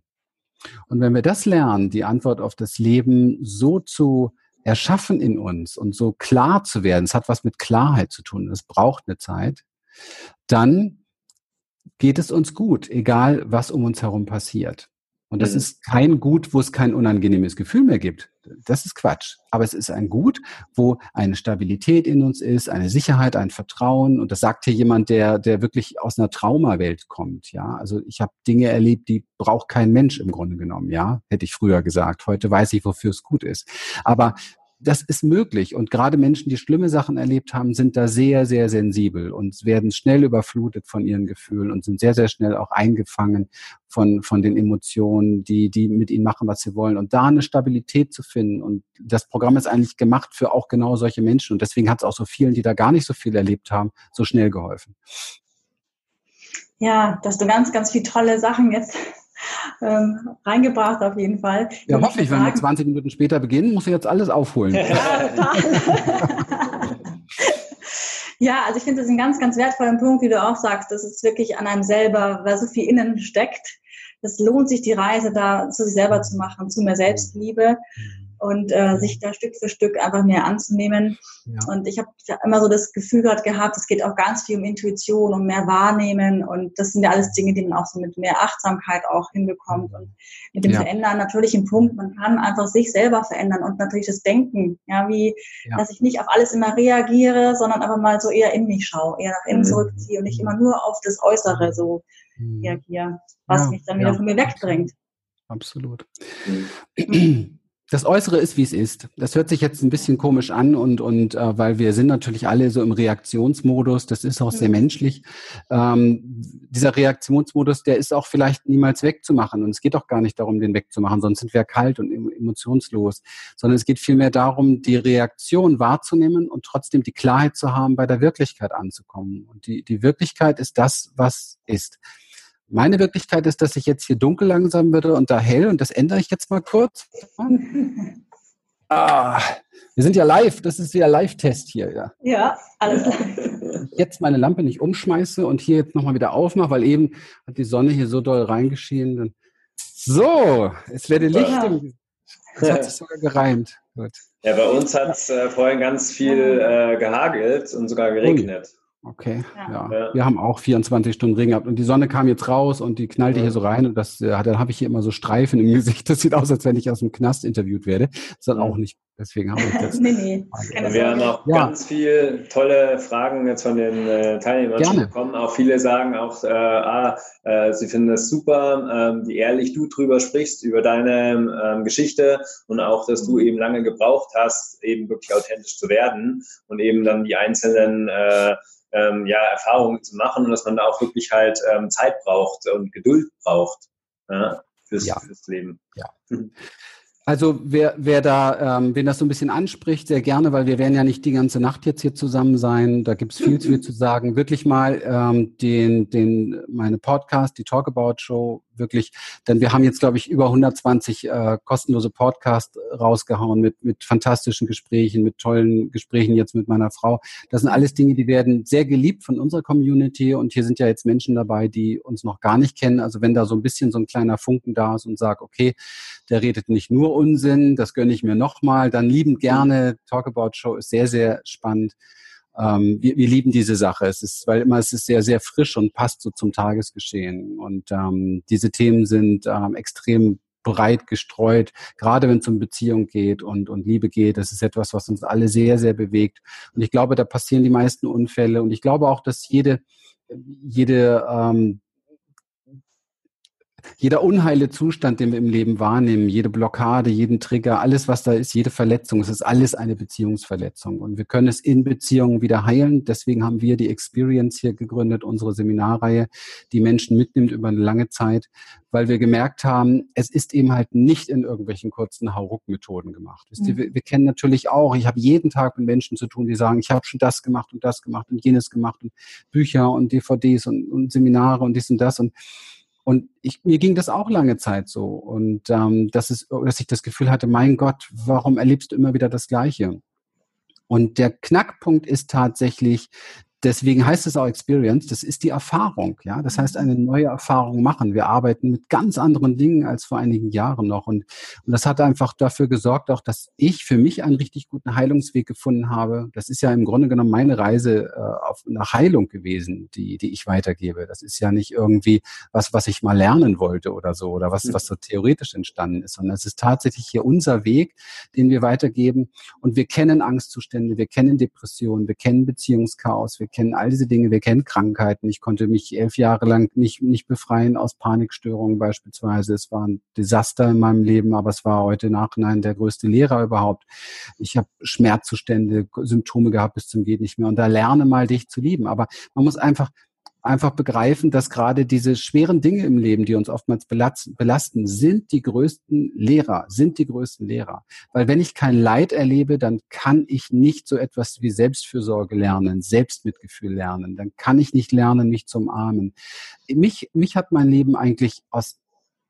Und wenn wir das lernen, die Antwort auf das Leben so zu erschaffen in uns und so klar zu werden, es hat was mit Klarheit zu tun, es braucht eine Zeit, dann geht es uns gut, egal was um uns herum passiert. Und das mhm. ist kein Gut, wo es kein unangenehmes Gefühl mehr gibt. Das ist Quatsch. Aber es ist ein Gut, wo eine Stabilität in uns ist, eine Sicherheit, ein Vertrauen. Und das sagt hier jemand, der, der wirklich aus einer Traumawelt kommt. Ja, also ich habe Dinge erlebt, die braucht kein Mensch im Grunde genommen. Ja, hätte ich früher gesagt. Heute weiß ich, wofür es gut ist. Aber das ist möglich. Und gerade Menschen, die schlimme Sachen erlebt haben, sind da sehr, sehr sensibel und werden schnell überflutet von ihren Gefühlen und sind sehr, sehr schnell auch eingefangen von, von den Emotionen, die, die mit ihnen machen, was sie wollen. Und da eine Stabilität zu finden. Und das Programm ist eigentlich gemacht für auch genau solche Menschen. Und deswegen hat es auch so vielen, die da gar nicht so viel erlebt haben, so schnell geholfen. Ja, dass du ganz, ganz viele tolle Sachen jetzt ähm, reingebracht auf jeden Fall. Ja, hoffe ich, wenn wir 20 Minuten später beginnen, muss ich jetzt alles aufholen. Ja, ja also ich finde das einen ganz, ganz wertvollen Punkt, wie du auch sagst, dass es wirklich an einem selber, weil so viel innen steckt. Es lohnt sich, die Reise da zu sich selber zu machen, zu mehr Selbstliebe. Mhm und äh, sich da Stück für Stück einfach mehr anzunehmen. Ja. Und ich habe immer so das Gefühl gerade gehabt, es geht auch ganz viel um Intuition, um mehr Wahrnehmen und das sind ja alles Dinge, die man auch so mit mehr Achtsamkeit auch hinbekommt und mit dem ja. Verändern natürlich im Punkt, man kann einfach sich selber verändern und natürlich das Denken, ja, wie, ja. dass ich nicht auf alles immer reagiere, sondern aber mal so eher in mich schaue, eher nach innen mhm. zurückziehe und nicht immer nur auf das Äußere so mhm. reagiere, was mich dann wieder von mir wegbringt. Absolut. Mhm. das Äußere ist, wie es ist. Das hört sich jetzt ein bisschen komisch an und, und äh, weil wir sind natürlich alle so im Reaktionsmodus, das ist auch sehr menschlich. Ähm, dieser Reaktionsmodus, der ist auch vielleicht niemals wegzumachen. Und es geht auch gar nicht darum, den wegzumachen, sonst sind wir kalt und emotionslos. Sondern es geht vielmehr darum, die Reaktion wahrzunehmen und trotzdem die Klarheit zu haben, bei der Wirklichkeit anzukommen. Und die, die Wirklichkeit ist das, was ist. Meine Wirklichkeit ist, dass ich jetzt hier dunkel langsam würde und da hell und das ändere ich jetzt mal kurz. Ah, wir sind ja live, das ist ja Live-Test hier. Ja, ja alles live. Jetzt meine Lampe nicht umschmeiße und hier jetzt nochmal wieder aufmache, weil eben hat die Sonne hier so doll reingeschienen. So, es werde Licht. Ja. Es hat sich sogar gereimt. Gut. Ja, bei uns hat es äh, vorhin ganz viel äh, gehagelt und sogar geregnet. Okay, ja. ja. Wir haben auch 24 Stunden Regen gehabt und die Sonne kam jetzt raus und die knallte ja. hier so rein und das, äh, dann habe ich hier immer so Streifen im Gesicht. Das sieht aus, als wenn ich aus dem Knast interviewt werde. Das ist dann auch nicht, deswegen habe ich das. nee, nee. Wir haben auch ja. ganz viele tolle Fragen jetzt von den äh, Teilnehmern Gerne. bekommen. Auch viele sagen auch, äh, ah, äh, sie finden es super, äh, wie ehrlich du drüber sprichst, über deine ähm, Geschichte und auch, dass du eben lange gebraucht hast, eben wirklich authentisch zu werden und eben dann die einzelnen äh, ähm, ja, Erfahrungen zu machen und dass man da auch wirklich halt ähm, Zeit braucht und Geduld braucht ja, fürs, ja. fürs Leben. Ja. Also wer, wer da, ähm, wen das so ein bisschen anspricht, sehr gerne, weil wir werden ja nicht die ganze Nacht jetzt hier zusammen sein. Da gibt's viel zu viel zu sagen. Wirklich mal ähm, den, den, meine Podcast, die Talkabout Show, wirklich, denn wir haben jetzt, glaube ich, über 120 äh, kostenlose Podcasts rausgehauen mit, mit fantastischen Gesprächen, mit tollen Gesprächen jetzt mit meiner Frau. Das sind alles Dinge, die werden sehr geliebt von unserer Community und hier sind ja jetzt Menschen dabei, die uns noch gar nicht kennen. Also wenn da so ein bisschen so ein kleiner Funken da ist und sagt, okay, der redet nicht nur Unsinn, das gönne ich mir nochmal, dann liebend gerne. Talkabout Show ist sehr, sehr spannend. Ähm, wir, wir lieben diese Sache. Es ist, weil immer es ist sehr, sehr frisch und passt so zum Tagesgeschehen. Und ähm, diese Themen sind ähm, extrem breit gestreut, gerade wenn es um Beziehung geht und, und Liebe geht. Das ist etwas, was uns alle sehr, sehr bewegt. Und ich glaube, da passieren die meisten Unfälle. Und ich glaube auch, dass jede, jede ähm, jeder unheile Zustand, den wir im Leben wahrnehmen, jede Blockade, jeden Trigger, alles, was da ist, jede Verletzung, es ist alles eine Beziehungsverletzung. Und wir können es in Beziehungen wieder heilen. Deswegen haben wir die Experience hier gegründet, unsere Seminarreihe, die Menschen mitnimmt über eine lange Zeit, weil wir gemerkt haben, es ist eben halt nicht in irgendwelchen kurzen Hauruck-Methoden gemacht. Mhm. Wir, wir, kennen natürlich auch, ich habe jeden Tag mit Menschen zu tun, die sagen, ich habe schon das gemacht und das gemacht und jenes gemacht und Bücher und DVDs und, und Seminare und dies und das und und ich, mir ging das auch lange Zeit so. Und ähm, das ist, dass ich das Gefühl hatte, mein Gott, warum erlebst du immer wieder das Gleiche? Und der Knackpunkt ist tatsächlich, Deswegen heißt es auch Experience, das ist die Erfahrung, ja. Das heißt, eine neue Erfahrung machen. Wir arbeiten mit ganz anderen Dingen als vor einigen Jahren noch. Und, und das hat einfach dafür gesorgt, auch, dass ich für mich einen richtig guten Heilungsweg gefunden habe. Das ist ja im Grunde genommen meine Reise äh, auf nach Heilung gewesen, die, die ich weitergebe. Das ist ja nicht irgendwie was, was ich mal lernen wollte oder so, oder was, was so theoretisch entstanden ist, sondern es ist tatsächlich hier unser Weg, den wir weitergeben. Und wir kennen Angstzustände, wir kennen Depressionen, wir kennen Beziehungschaos, wir wir kennen all diese Dinge, wir kennen Krankheiten. Ich konnte mich elf Jahre lang nicht, nicht befreien aus Panikstörungen beispielsweise. Es war ein Desaster in meinem Leben, aber es war heute Nachhinein der größte Lehrer überhaupt. Ich habe Schmerzzustände, Symptome gehabt bis zum geht nicht mehr. Und da lerne mal dich zu lieben. Aber man muss einfach einfach begreifen, dass gerade diese schweren Dinge im Leben, die uns oftmals belasten, sind die größten Lehrer, sind die größten Lehrer. Weil wenn ich kein Leid erlebe, dann kann ich nicht so etwas wie Selbstfürsorge lernen, Selbstmitgefühl lernen. Dann kann ich nicht lernen, mich zu umarmen. Mich, mich hat mein Leben eigentlich aus,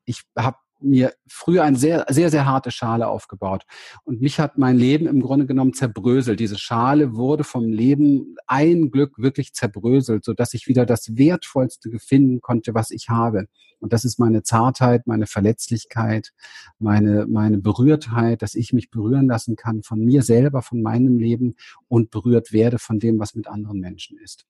ich habe mir früher eine sehr, sehr, sehr harte Schale aufgebaut. Und mich hat mein Leben im Grunde genommen zerbröselt. Diese Schale wurde vom Leben ein Glück wirklich zerbröselt, so dass ich wieder das Wertvollste finden konnte, was ich habe. Und das ist meine Zartheit, meine Verletzlichkeit, meine, meine Berührtheit, dass ich mich berühren lassen kann von mir selber, von meinem Leben und berührt werde von dem, was mit anderen Menschen ist.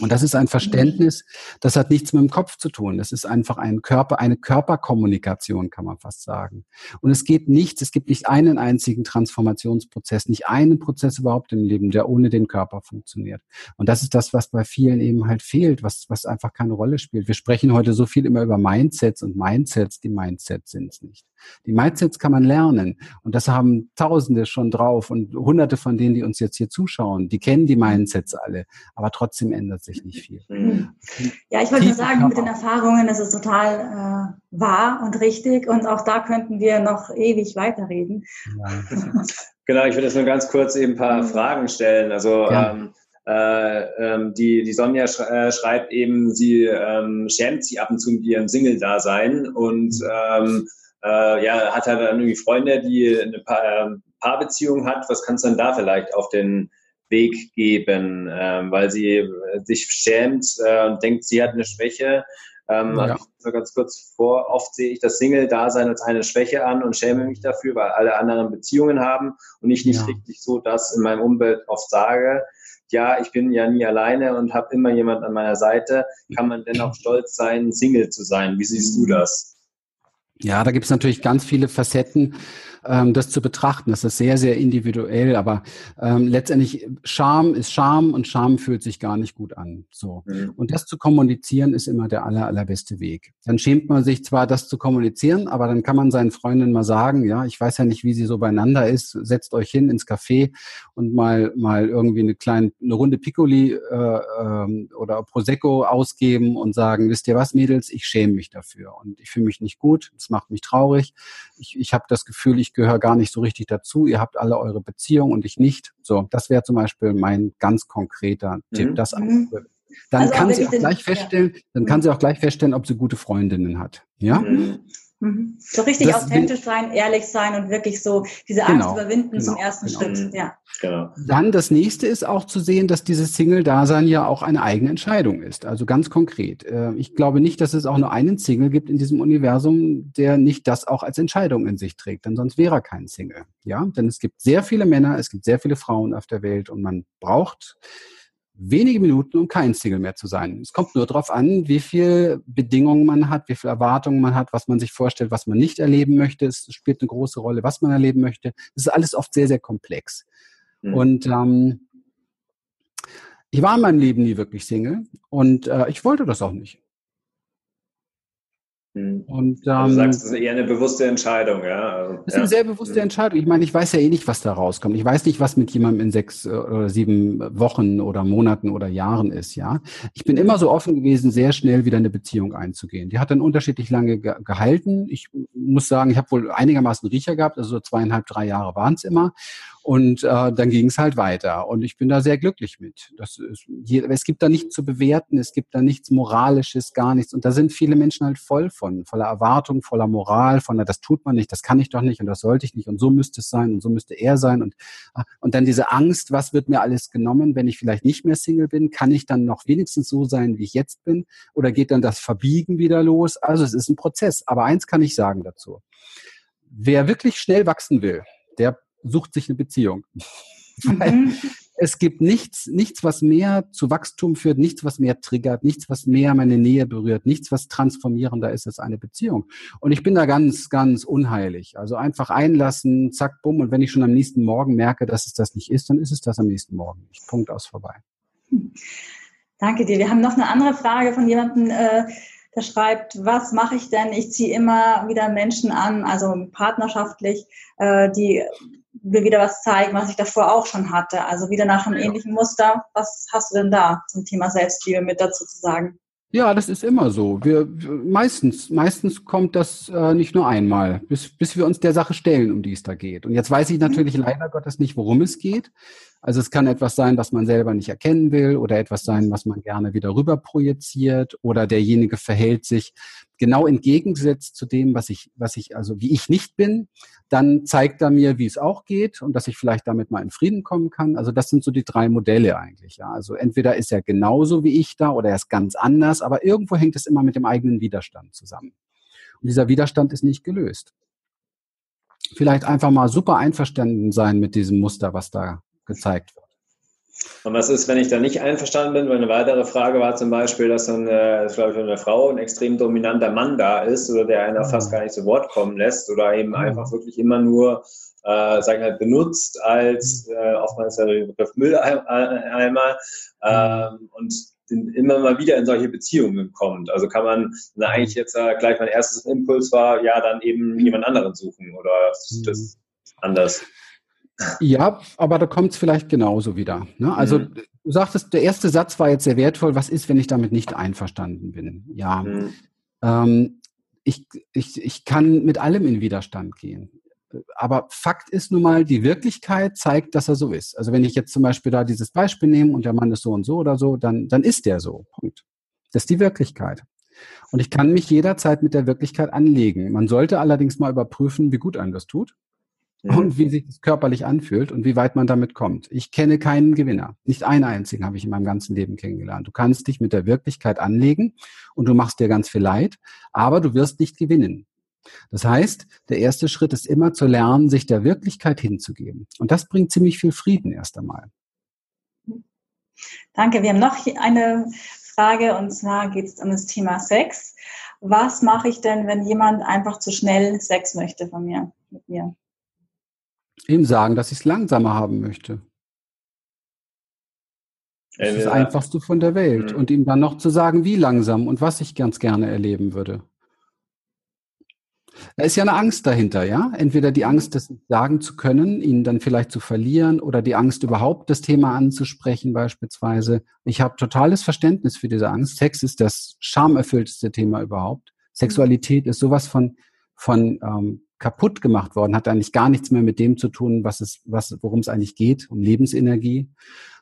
Und das ist ein Verständnis, das hat nichts mit dem Kopf zu tun. Das ist einfach ein Körper, eine Körperkommunikation, kann man fast sagen. Und es geht nichts, es gibt nicht einen einzigen Transformationsprozess, nicht einen Prozess überhaupt im Leben, der ohne den Körper funktioniert. Und das ist das, was bei vielen eben halt fehlt, was, was einfach keine Rolle spielt. Wir sprechen heute so viel immer über Mindsets und Mindsets, die Mindsets sind es nicht. Die Mindsets kann man lernen. Und das haben Tausende schon drauf und Hunderte von denen, die uns jetzt hier zuschauen, die kennen die Mindsets alle. Aber trotzdem ändert sich nicht viel. Mhm. Ja, ich wollte nur sagen, mit den Erfahrungen, das ist total äh, wahr und richtig. Und auch da könnten wir noch ewig weiterreden. Ja. genau, ich würde jetzt nur ganz kurz eben ein paar mhm. Fragen stellen. Also, ja. ähm, äh, ähm, die, die Sonja äh, schreibt eben, sie ähm, schämt sich ab und zu mit ihrem Single-Dasein und ähm, äh, ja, hat halt dann irgendwie Freunde, die eine pa ähm, Paarbeziehung hat. Was kannst du denn da vielleicht auf den Weg geben? Ähm, weil sie äh, sich schämt äh, und denkt, sie hat eine Schwäche. Ähm, ja. also so ganz kurz vor, oft sehe ich das Single-Dasein als eine Schwäche an und schäme mich dafür, weil alle anderen Beziehungen haben und ich nicht ja. richtig so das in meinem Umfeld oft sage ja, ich bin ja nie alleine und habe immer jemand an meiner Seite, kann man dennoch stolz sein, Single zu sein. Wie siehst du das? Ja, da gibt es natürlich ganz viele Facetten ähm, das zu betrachten. Das ist sehr, sehr individuell, aber ähm, letztendlich Scham ist Scham und Scham fühlt sich gar nicht gut an. So. Mhm. Und das zu kommunizieren ist immer der aller, allerbeste Weg. Dann schämt man sich zwar, das zu kommunizieren, aber dann kann man seinen Freundinnen mal sagen, ja, ich weiß ja nicht, wie sie so beieinander ist, setzt euch hin ins Café und mal, mal irgendwie eine kleine, eine Runde Piccoli äh, ähm, oder Prosecco ausgeben und sagen, wisst ihr was, Mädels, ich schäme mich dafür und ich fühle mich nicht gut, es macht mich traurig. Ich, ich habe das Gefühl, ich gehöre gar nicht so richtig dazu, ihr habt alle eure Beziehung und ich nicht. So, das wäre zum Beispiel mein ganz konkreter Tipp, mhm. das mhm. Dann also kann sie auch gleich feststellen, ja. dann kann sie auch gleich feststellen, ob sie gute Freundinnen hat. Ja? Mhm. Mhm. So richtig das authentisch sein, ehrlich sein und wirklich so diese Angst genau, überwinden genau, zum ersten genau. Schritt. Ja. Genau. Dann das nächste ist auch zu sehen, dass dieses Single-Dasein ja auch eine eigene Entscheidung ist. Also ganz konkret. Äh, ich glaube nicht, dass es auch nur einen Single gibt in diesem Universum, der nicht das auch als Entscheidung in sich trägt, denn sonst wäre er kein Single. Ja, denn es gibt sehr viele Männer, es gibt sehr viele Frauen auf der Welt und man braucht wenige Minuten, um kein Single mehr zu sein. Es kommt nur darauf an, wie viel Bedingungen man hat, wie viel Erwartungen man hat, was man sich vorstellt, was man nicht erleben möchte. Es spielt eine große Rolle, was man erleben möchte. Es ist alles oft sehr, sehr komplex. Mhm. Und ähm, ich war in meinem Leben nie wirklich Single und äh, ich wollte das auch nicht. Hm. Und, ähm, also du sagst, es ist eher eine bewusste Entscheidung, ja. Also, das ist eine sehr bewusste hm. Entscheidung. Ich meine, ich weiß ja eh nicht, was da rauskommt. Ich weiß nicht, was mit jemandem in sechs äh, oder sieben Wochen oder Monaten oder Jahren ist, ja. Ich bin immer so offen gewesen, sehr schnell wieder eine Beziehung einzugehen. Die hat dann unterschiedlich lange ge gehalten. Ich muss sagen, ich habe wohl einigermaßen Riecher gehabt, also so zweieinhalb, drei Jahre waren es immer. Und äh, dann ging es halt weiter. Und ich bin da sehr glücklich mit. Das ist, hier, es gibt da nichts zu bewerten, es gibt da nichts Moralisches, gar nichts. Und da sind viele Menschen halt voll von, voller Erwartung, voller Moral, von, na, das tut man nicht, das kann ich doch nicht und das sollte ich nicht und so müsste es sein und so müsste er sein. Und, ah, und dann diese Angst, was wird mir alles genommen, wenn ich vielleicht nicht mehr Single bin? Kann ich dann noch wenigstens so sein, wie ich jetzt bin? Oder geht dann das Verbiegen wieder los? Also es ist ein Prozess. Aber eins kann ich sagen dazu. Wer wirklich schnell wachsen will, der sucht sich eine Beziehung. Mhm. es gibt nichts, nichts, was mehr zu Wachstum führt, nichts, was mehr triggert, nichts, was mehr meine Nähe berührt, nichts, was transformierender ist als eine Beziehung. Und ich bin da ganz, ganz unheilig. Also einfach einlassen, zack, bumm. Und wenn ich schon am nächsten Morgen merke, dass es das nicht ist, dann ist es das am nächsten Morgen nicht. Punkt aus vorbei. Danke dir. Wir haben noch eine andere Frage von jemandem, äh, der schreibt, was mache ich denn? Ich ziehe immer wieder Menschen an, also partnerschaftlich, äh, die mir wieder was zeigen, was ich davor auch schon hatte. Also wieder nach einem ja. ähnlichen Muster. Was hast du denn da zum Thema Selbstliebe mit dazu zu sagen? Ja, das ist immer so. Wir, meistens, meistens kommt das äh, nicht nur einmal, bis, bis wir uns der Sache stellen, um die es da geht. Und jetzt weiß ich natürlich mhm. leider Gottes nicht, worum es geht. Also es kann etwas sein, was man selber nicht erkennen will oder etwas sein, was man gerne wieder rüber projiziert oder derjenige verhält sich genau entgegengesetzt zu dem, was ich, was ich, also wie ich nicht bin, dann zeigt er mir, wie es auch geht und dass ich vielleicht damit mal in Frieden kommen kann. Also das sind so die drei Modelle eigentlich. Ja. Also entweder ist er genauso wie ich da oder er ist ganz anders, aber irgendwo hängt es immer mit dem eigenen Widerstand zusammen. Und dieser Widerstand ist nicht gelöst. Vielleicht einfach mal super einverstanden sein mit diesem Muster, was da gezeigt wird. Und was ist, wenn ich da nicht einverstanden bin? Weil eine weitere Frage war zum Beispiel, dass dann, äh, glaube ich, eine Frau ein extrem dominanter Mann da ist oder der einer mhm. fast gar nicht zu Wort kommen lässt oder eben mhm. einfach wirklich immer nur, äh, sagen halt, benutzt als, mhm. äh, oftmals der Begriff Mülleimer. Ähm, und immer mal wieder in solche Beziehungen kommt. Also kann man na, eigentlich jetzt äh, gleich mein erstes Impuls war, ja, dann eben jemand anderen suchen oder ist das anders? Ja, aber da kommt es vielleicht genauso wieder. Ne? Also mhm. du sagtest, der erste Satz war jetzt sehr wertvoll. Was ist, wenn ich damit nicht einverstanden bin? Ja, mhm. ähm, ich, ich, ich kann mit allem in Widerstand gehen. Aber Fakt ist nun mal, die Wirklichkeit zeigt, dass er so ist. Also wenn ich jetzt zum Beispiel da dieses Beispiel nehme und der Mann ist so und so oder so, dann, dann ist der so. Punkt. Das ist die Wirklichkeit. Und ich kann mich jederzeit mit der Wirklichkeit anlegen. Man sollte allerdings mal überprüfen, wie gut einem das tut mhm. und wie sich das körperlich anfühlt und wie weit man damit kommt. Ich kenne keinen Gewinner. Nicht einen einzigen habe ich in meinem ganzen Leben kennengelernt. Du kannst dich mit der Wirklichkeit anlegen und du machst dir ganz viel Leid, aber du wirst nicht gewinnen. Das heißt, der erste Schritt ist immer zu lernen, sich der Wirklichkeit hinzugeben. Und das bringt ziemlich viel Frieden erst einmal. Danke. Wir haben noch eine Frage und zwar geht es um das Thema Sex. Was mache ich denn, wenn jemand einfach zu schnell Sex möchte von mir, mit mir? Ihm sagen, dass ich es langsamer haben möchte. Das ist das Einfachste von der Welt. Mhm. Und ihm dann noch zu sagen, wie langsam und was ich ganz gerne erleben würde. Da ist ja eine Angst dahinter, ja? Entweder die Angst, das sagen zu können, ihn dann vielleicht zu verlieren oder die Angst, überhaupt das Thema anzusprechen beispielsweise. Ich habe totales Verständnis für diese Angst. Sex ist das schamerfüllteste Thema überhaupt. Sexualität ist sowas von, von ähm, kaputt gemacht worden, hat eigentlich gar nichts mehr mit dem zu tun, was es, was, worum es eigentlich geht, um Lebensenergie,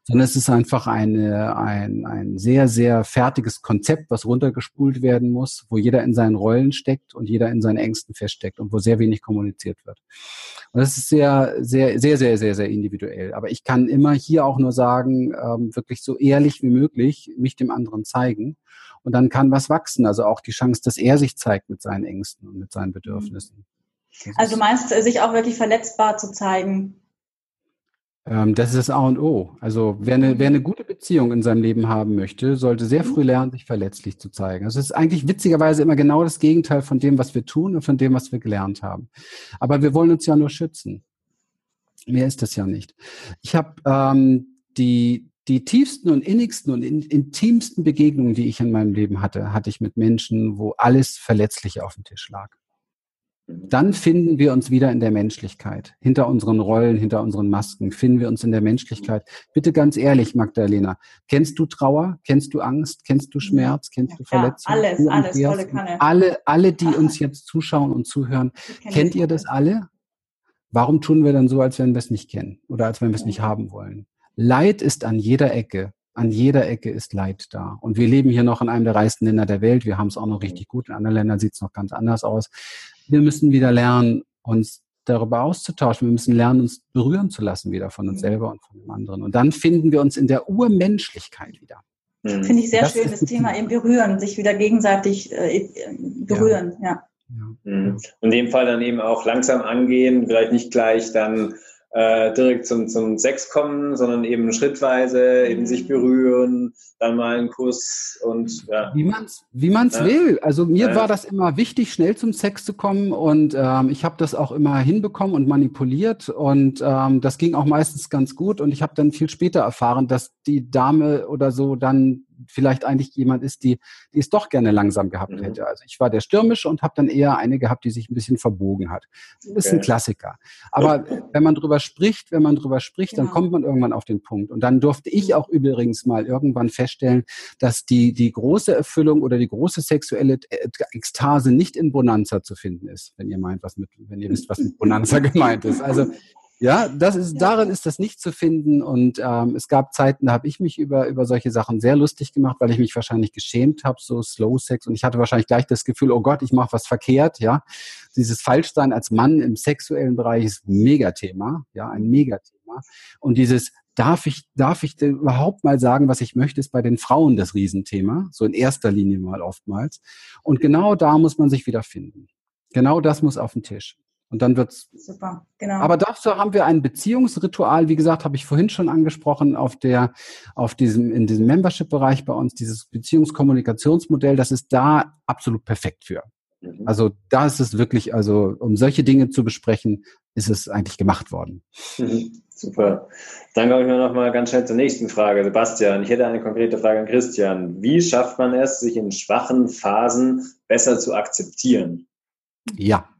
sondern es ist einfach eine, ein, ein sehr, sehr fertiges Konzept, was runtergespult werden muss, wo jeder in seinen Rollen steckt und jeder in seinen Ängsten feststeckt und wo sehr wenig kommuniziert wird. Und das ist sehr, sehr, sehr, sehr, sehr, sehr individuell. Aber ich kann immer hier auch nur sagen, ähm, wirklich so ehrlich wie möglich mich dem anderen zeigen. Und dann kann was wachsen. Also auch die Chance, dass er sich zeigt mit seinen Ängsten und mit seinen Bedürfnissen. Also du meinst, sich auch wirklich verletzbar zu zeigen? Ähm, das ist das A und O. Also wer eine, wer eine gute Beziehung in seinem Leben haben möchte, sollte sehr mhm. früh lernen, sich verletzlich zu zeigen. Also es ist eigentlich witzigerweise immer genau das Gegenteil von dem, was wir tun und von dem, was wir gelernt haben. Aber wir wollen uns ja nur schützen. Mehr ist das ja nicht. Ich habe ähm, die, die tiefsten und innigsten und in, intimsten Begegnungen, die ich in meinem Leben hatte, hatte ich mit Menschen, wo alles Verletzliche auf dem Tisch lag. Dann finden wir uns wieder in der Menschlichkeit. Hinter unseren Rollen, hinter unseren Masken finden wir uns in der Menschlichkeit. Bitte ganz ehrlich, Magdalena, kennst du Trauer? Kennst du Angst? Kennst du Schmerz? Kennst du Verletzung? Ja, alles, alles, volle Kanne. Alle, alle, die uns jetzt zuschauen und zuhören, kennt ihr das alle? Warum tun wir dann so, als wenn wir es nicht kennen oder als wenn wir es nicht haben wollen? Leid ist an jeder Ecke. An jeder Ecke ist Leid da. Und wir leben hier noch in einem der reichsten Länder der Welt. Wir haben es auch noch richtig gut. In anderen Ländern sieht es noch ganz anders aus wir müssen wieder lernen, uns darüber auszutauschen. Wir müssen lernen, uns berühren zu lassen wieder von uns mhm. selber und von dem anderen. Und dann finden wir uns in der Urmenschlichkeit wieder. Mhm. Finde ich sehr das schön, das Thema eben berühren, sich wieder gegenseitig äh, berühren, ja. ja. Mhm. In dem Fall dann eben auch langsam angehen, vielleicht nicht gleich dann äh, direkt zum, zum Sex kommen, sondern eben schrittweise eben sich mhm. berühren, dann mal einen Kuss und ja. Wie man es wie man's ja. will. Also mir ja. war das immer wichtig, schnell zum Sex zu kommen und ähm, ich habe das auch immer hinbekommen und manipuliert und ähm, das ging auch meistens ganz gut und ich habe dann viel später erfahren, dass die Dame oder so dann vielleicht eigentlich jemand ist, die, die es doch gerne langsam gehabt mhm. hätte. Also ich war der Stürmische und habe dann eher eine gehabt, die sich ein bisschen verbogen hat. Das ist okay. ein Klassiker. Aber wenn man drüber spricht, wenn man drüber spricht, ja. dann kommt man irgendwann auf den Punkt. Und dann durfte ich auch übrigens mal irgendwann feststellen, dass die, die große Erfüllung oder die große sexuelle Ekstase nicht in Bonanza zu finden ist, wenn ihr meint, was mit, wenn ihr wisst, was mit Bonanza gemeint ist. Also ja, das ist, darin ist das nicht zu finden. Und ähm, es gab Zeiten, da habe ich mich über, über solche Sachen sehr lustig gemacht, weil ich mich wahrscheinlich geschämt habe, so Slow Sex. Und ich hatte wahrscheinlich gleich das Gefühl, oh Gott, ich mache was verkehrt, ja. Dieses Falschsein als Mann im sexuellen Bereich ist ein Megathema, ja, ein Megathema. Und dieses, darf ich, darf ich überhaupt mal sagen, was ich möchte, ist bei den Frauen das Riesenthema, so in erster Linie mal oftmals. Und genau da muss man sich wieder finden. Genau das muss auf den Tisch. Und dann wird's. Super, genau. Aber dazu haben wir ein Beziehungsritual, wie gesagt, habe ich vorhin schon angesprochen, auf der, auf diesem, in diesem Membership-Bereich bei uns, dieses Beziehungskommunikationsmodell, das ist da absolut perfekt für. Mhm. Also da ist es wirklich, also um solche Dinge zu besprechen, ist es eigentlich gemacht worden. Mhm. Super. Dann komme ich mir noch mal ganz schnell zur nächsten Frage. Sebastian, ich hätte eine konkrete Frage an Christian. Wie schafft man es, sich in schwachen Phasen besser zu akzeptieren? Ja.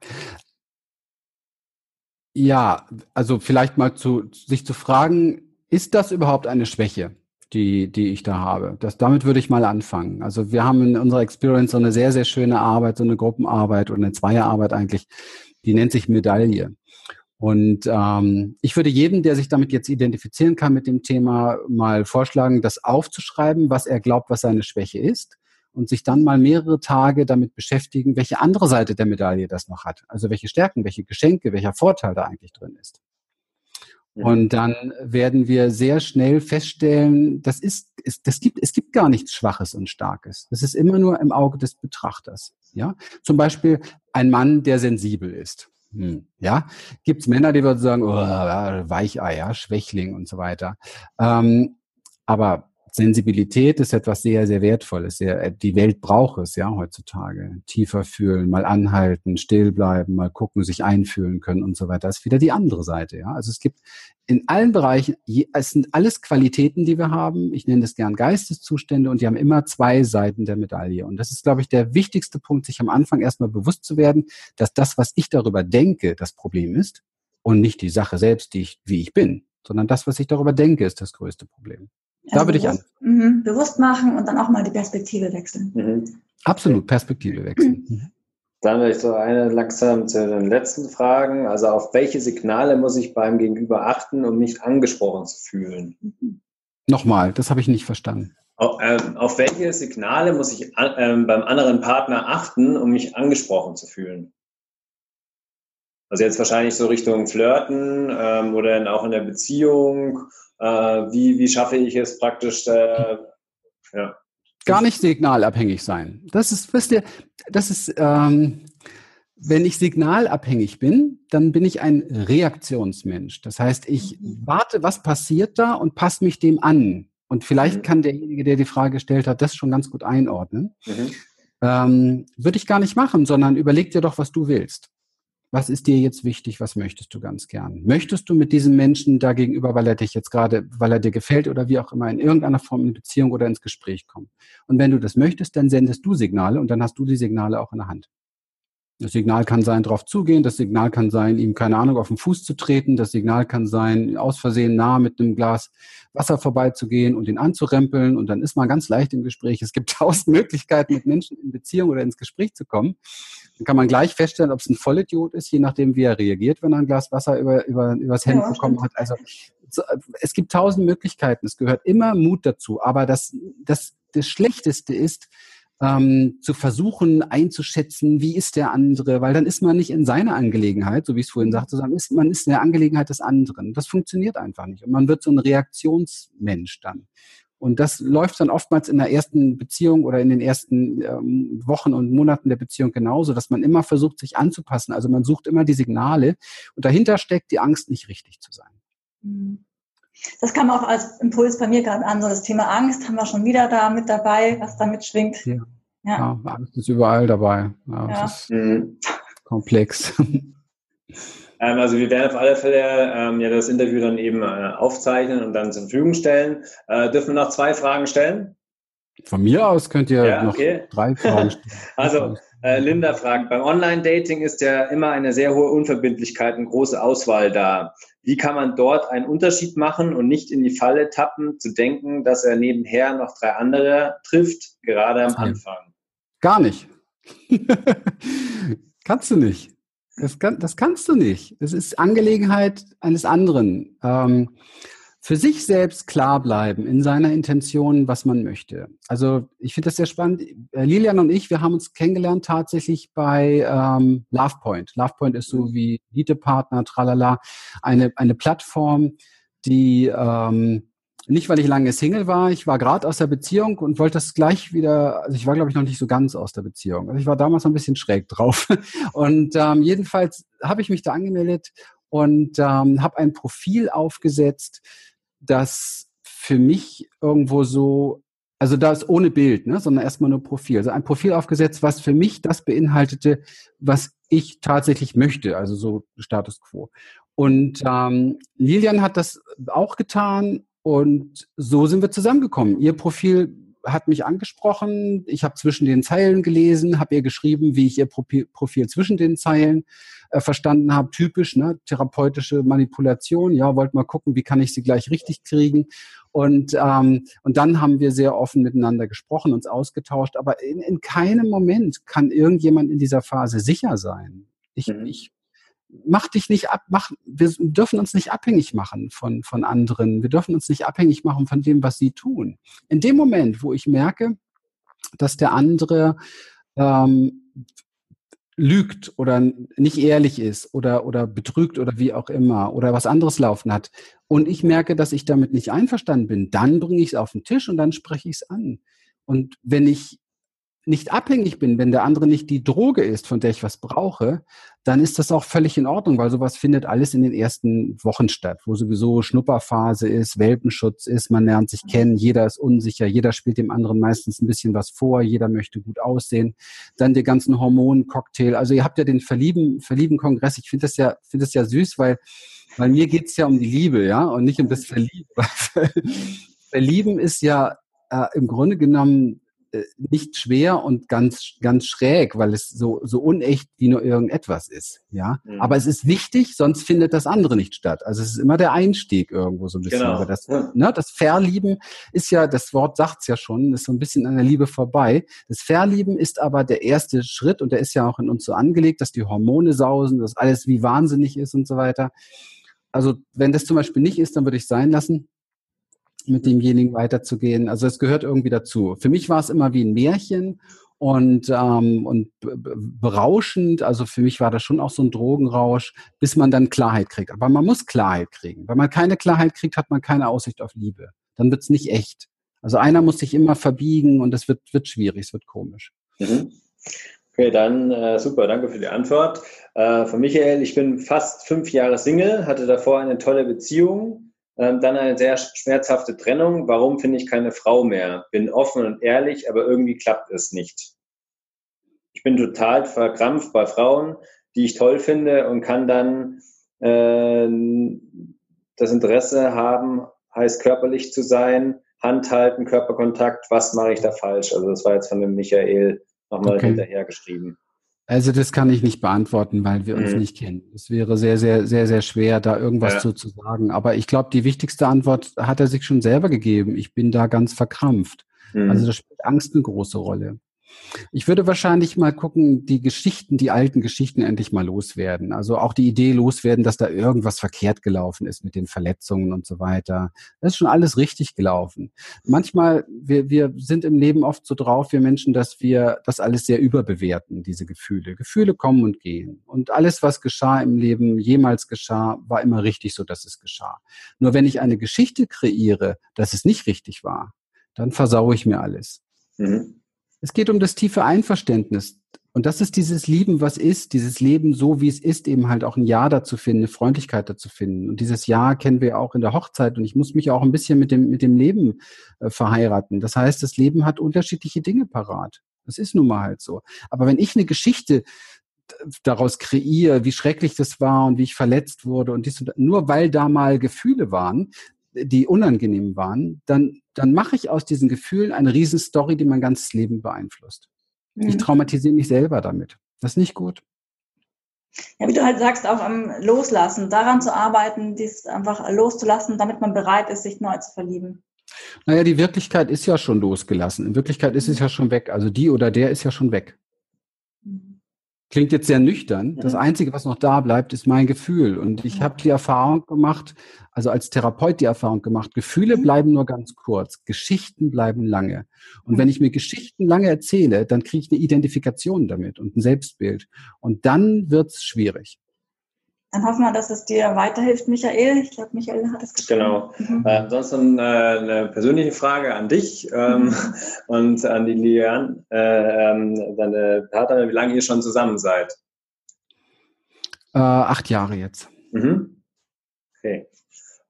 Ja, also vielleicht mal zu sich zu fragen, ist das überhaupt eine Schwäche, die, die ich da habe? Das, damit würde ich mal anfangen. Also wir haben in unserer Experience so eine sehr, sehr schöne Arbeit, so eine Gruppenarbeit oder eine Zweierarbeit eigentlich, die nennt sich Medaille. Und ähm, ich würde jedem, der sich damit jetzt identifizieren kann mit dem Thema, mal vorschlagen, das aufzuschreiben, was er glaubt, was seine Schwäche ist und sich dann mal mehrere Tage damit beschäftigen, welche andere Seite der Medaille das noch hat. Also welche Stärken, welche Geschenke, welcher Vorteil da eigentlich drin ist. Und dann werden wir sehr schnell feststellen, das ist, ist, das gibt, es gibt gar nichts Schwaches und Starkes. Das ist immer nur im Auge des Betrachters. Ja, zum Beispiel ein Mann, der sensibel ist. Hm, ja, gibt's Männer, die würden sagen, oh, Weicheier, Schwächling und so weiter. Ähm, aber Sensibilität ist etwas sehr, sehr Wertvolles. Sehr, äh, die Welt braucht es ja heutzutage. Tiefer fühlen, mal anhalten, still bleiben, mal gucken, sich einfühlen können und so weiter. Das ist wieder die andere Seite. Ja, also es gibt in allen Bereichen, es sind alles Qualitäten, die wir haben. Ich nenne das gern Geisteszustände und die haben immer zwei Seiten der Medaille. Und das ist, glaube ich, der wichtigste Punkt, sich am Anfang erstmal bewusst zu werden, dass das, was ich darüber denke, das Problem ist und nicht die Sache selbst, die ich, wie ich bin, sondern das, was ich darüber denke, ist das größte Problem. Also da würde ich an. Mh, bewusst machen und dann auch mal die Perspektive wechseln. Mhm. Absolut, Perspektive wechseln. Mhm. Dann ich so eine langsam zu den letzten Fragen. Also auf welche Signale muss ich beim Gegenüber achten, um mich angesprochen zu fühlen? Mhm. Nochmal, das habe ich nicht verstanden. Auf, ähm, auf welche Signale muss ich ähm, beim anderen Partner achten, um mich angesprochen zu fühlen? Also jetzt wahrscheinlich so Richtung Flirten ähm, oder auch in der Beziehung äh, wie, wie schaffe ich es praktisch, äh, ja. Gar nicht signalabhängig sein. Das ist, wisst ihr, das ist, ähm, wenn ich signalabhängig bin, dann bin ich ein Reaktionsmensch. Das heißt, ich mhm. warte, was passiert da und passe mich dem an. Und vielleicht mhm. kann derjenige, der die Frage gestellt hat, das schon ganz gut einordnen. Mhm. Ähm, Würde ich gar nicht machen, sondern überleg dir doch, was du willst. Was ist dir jetzt wichtig? Was möchtest du ganz gern? Möchtest du mit diesem Menschen da gegenüber, weil er dich jetzt gerade, weil er dir gefällt oder wie auch immer, in irgendeiner Form in Beziehung oder ins Gespräch kommen? Und wenn du das möchtest, dann sendest du Signale und dann hast du die Signale auch in der Hand. Das Signal kann sein, drauf zugehen. Das Signal kann sein, ihm, keine Ahnung, auf den Fuß zu treten. Das Signal kann sein, aus Versehen nah mit einem Glas Wasser vorbeizugehen und ihn anzurempeln. Und dann ist man ganz leicht im Gespräch. Es gibt tausend Möglichkeiten, mit Menschen in Beziehung oder ins Gespräch zu kommen. Dann kann man gleich feststellen, ob es ein Vollidiot ist, je nachdem, wie er reagiert, wenn er ein Glas Wasser über, über, übers Hemd ja, bekommen hat. Also es gibt tausend Möglichkeiten. Es gehört immer Mut dazu. Aber das, das, das Schlechteste ist, ähm, zu versuchen einzuschätzen, wie ist der andere, weil dann ist man nicht in seiner Angelegenheit, so wie ich es vorhin sagte, sondern ist, man ist in der Angelegenheit des anderen. Das funktioniert einfach nicht. Und man wird so ein Reaktionsmensch dann. Und das läuft dann oftmals in der ersten Beziehung oder in den ersten ähm, Wochen und Monaten der Beziehung genauso, dass man immer versucht, sich anzupassen. Also man sucht immer die Signale und dahinter steckt die Angst, nicht richtig zu sein. Mhm. Das kam auch als Impuls bei mir gerade an, so das Thema Angst haben wir schon wieder da mit dabei, was da mitschwingt. Ja, ja. ja Angst ist überall dabei. Ja, ja. Das ist mhm. komplex. Ähm, also wir werden auf alle Fälle ähm, ja das Interview dann eben äh, aufzeichnen und dann zur Verfügung stellen. Äh, dürfen wir noch zwei Fragen stellen? Von mir aus könnt ihr ja, noch okay. drei Fragen stellen. also äh, Linda fragt, beim Online-Dating ist ja immer eine sehr hohe Unverbindlichkeit und große Auswahl da. Wie kann man dort einen Unterschied machen und nicht in die Falle tappen, zu denken, dass er nebenher noch drei andere trifft, gerade am Anfang? Gar nicht. Kannst du nicht. Das, kann, das kannst du nicht. Es ist Angelegenheit eines anderen. Ähm, für sich selbst klar bleiben in seiner Intention, was man möchte. Also ich finde das sehr spannend. Äh, Lilian und ich, wir haben uns kennengelernt tatsächlich bei ähm, LovePoint. LovePoint ist so wie Elite-Partner, tralala, eine, eine Plattform, die ähm, nicht, weil ich lange Single war, ich war gerade aus der Beziehung und wollte das gleich wieder, also ich war, glaube ich, noch nicht so ganz aus der Beziehung. Also ich war damals noch ein bisschen schräg drauf. Und ähm, jedenfalls habe ich mich da angemeldet und ähm, habe ein Profil aufgesetzt, das für mich irgendwo so, also da ist ohne Bild, ne, sondern erstmal nur Profil. Also ein Profil aufgesetzt, was für mich das beinhaltete, was ich tatsächlich möchte, also so Status quo. Und ähm, Lilian hat das auch getan und so sind wir zusammengekommen. Ihr Profil hat mich angesprochen, ich habe zwischen den Zeilen gelesen, habe ihr geschrieben, wie ich ihr Profil, zwischen den Zeilen äh, verstanden habe. Typisch, ne? therapeutische Manipulation. Ja, wollte mal gucken, wie kann ich sie gleich richtig kriegen. Und, ähm, und dann haben wir sehr offen miteinander gesprochen, uns ausgetauscht. Aber in, in keinem Moment kann irgendjemand in dieser Phase sicher sein. Ich, mhm. ich mach dich nicht ab, mach, wir dürfen uns nicht abhängig machen von, von anderen. Wir dürfen uns nicht abhängig machen von dem, was sie tun. In dem Moment, wo ich merke, dass der andere ähm, lügt oder nicht ehrlich ist oder, oder betrügt oder wie auch immer oder was anderes laufen hat und ich merke, dass ich damit nicht einverstanden bin, dann bringe ich es auf den Tisch und dann spreche ich es an. Und wenn ich nicht abhängig bin, wenn der andere nicht die Droge ist, von der ich was brauche, dann ist das auch völlig in Ordnung, weil sowas findet alles in den ersten Wochen statt, wo sowieso Schnupperphase ist, Welpenschutz ist, man lernt sich kennen, jeder ist unsicher, jeder spielt dem anderen meistens ein bisschen was vor, jeder möchte gut aussehen. Dann der ganzen Hormoncocktail. Also ihr habt ja den Verlieben, Verlieben-Kongress. Ich finde das ja, finde das ja süß, weil, weil mir geht's ja um die Liebe, ja, und nicht um das Verlieben. Verlieben ist ja äh, im Grunde genommen nicht schwer und ganz, ganz schräg, weil es so, so unecht wie nur irgendetwas ist. Ja, mhm. aber es ist wichtig, sonst findet das andere nicht statt. Also es ist immer der Einstieg irgendwo so ein bisschen. Genau. Das, ne, das Verlieben ist ja, das Wort sagt's ja schon, ist so ein bisschen an der Liebe vorbei. Das Verlieben ist aber der erste Schritt und der ist ja auch in uns so angelegt, dass die Hormone sausen, dass alles wie wahnsinnig ist und so weiter. Also wenn das zum Beispiel nicht ist, dann würde ich sein lassen mit demjenigen weiterzugehen. Also es gehört irgendwie dazu. Für mich war es immer wie ein Märchen und, ähm, und berauschend. Also für mich war das schon auch so ein Drogenrausch, bis man dann Klarheit kriegt. Aber man muss Klarheit kriegen. Wenn man keine Klarheit kriegt, hat man keine Aussicht auf Liebe. Dann wird's nicht echt. Also einer muss sich immer verbiegen und es wird, wird schwierig, es wird komisch. Mhm. Okay, dann äh, super, danke für die Antwort. Äh, von Michael, ich bin fast fünf Jahre Single, hatte davor eine tolle Beziehung, dann eine sehr schmerzhafte Trennung. Warum finde ich keine Frau mehr? Bin offen und ehrlich, aber irgendwie klappt es nicht. Ich bin total verkrampft bei Frauen, die ich toll finde und kann dann äh, das Interesse haben, heißt körperlich zu sein, Hand halten, Körperkontakt. Was mache ich da falsch? Also das war jetzt von dem Michael nochmal okay. hinterher geschrieben. Also das kann ich nicht beantworten, weil wir uns mhm. nicht kennen. Es wäre sehr, sehr, sehr, sehr schwer, da irgendwas ja. zu, zu sagen. Aber ich glaube, die wichtigste Antwort hat er sich schon selber gegeben. Ich bin da ganz verkrampft. Mhm. Also da spielt Angst eine große Rolle. Ich würde wahrscheinlich mal gucken, die Geschichten, die alten Geschichten endlich mal loswerden. Also auch die Idee loswerden, dass da irgendwas verkehrt gelaufen ist mit den Verletzungen und so weiter. Das ist schon alles richtig gelaufen. Manchmal, wir, wir sind im Leben oft so drauf, wir Menschen, dass wir das alles sehr überbewerten, diese Gefühle. Gefühle kommen und gehen. Und alles, was geschah im Leben, jemals geschah, war immer richtig so, dass es geschah. Nur wenn ich eine Geschichte kreiere, dass es nicht richtig war, dann versaue ich mir alles. Mhm. Es geht um das tiefe Einverständnis. Und das ist dieses Lieben, was ist, dieses Leben so, wie es ist, eben halt auch ein Ja dazu finden, eine Freundlichkeit dazu finden. Und dieses Ja kennen wir auch in der Hochzeit. Und ich muss mich auch ein bisschen mit dem, mit dem Leben äh, verheiraten. Das heißt, das Leben hat unterschiedliche Dinge parat. Das ist nun mal halt so. Aber wenn ich eine Geschichte daraus kreiere, wie schrecklich das war und wie ich verletzt wurde und dies und das, nur weil da mal Gefühle waren, die unangenehm waren, dann, dann mache ich aus diesen Gefühlen eine Riesenstory, die mein ganzes Leben beeinflusst. Mhm. Ich traumatisiere mich selber damit. Das ist nicht gut. Ja, wie du halt sagst, auch am Loslassen, daran zu arbeiten, dies einfach loszulassen, damit man bereit ist, sich neu zu verlieben. Naja, die Wirklichkeit ist ja schon losgelassen. In Wirklichkeit ist es ja schon weg. Also die oder der ist ja schon weg. Klingt jetzt sehr nüchtern. Das Einzige, was noch da bleibt, ist mein Gefühl. Und ich habe die Erfahrung gemacht, also als Therapeut die Erfahrung gemacht, Gefühle mhm. bleiben nur ganz kurz, Geschichten bleiben lange. Und wenn ich mir Geschichten lange erzähle, dann kriege ich eine Identifikation damit und ein Selbstbild. Und dann wird's schwierig. Dann hoffen wir, dass es dir weiterhilft, Michael. Ich glaube, Michael hat es geschrieben. Genau. Mhm. Äh, ansonsten äh, eine persönliche Frage an dich ähm, mhm. und an die Lian, äh, ähm, deine Partnerin, wie lange ihr schon zusammen seid? Äh, acht Jahre jetzt. Mhm. Okay.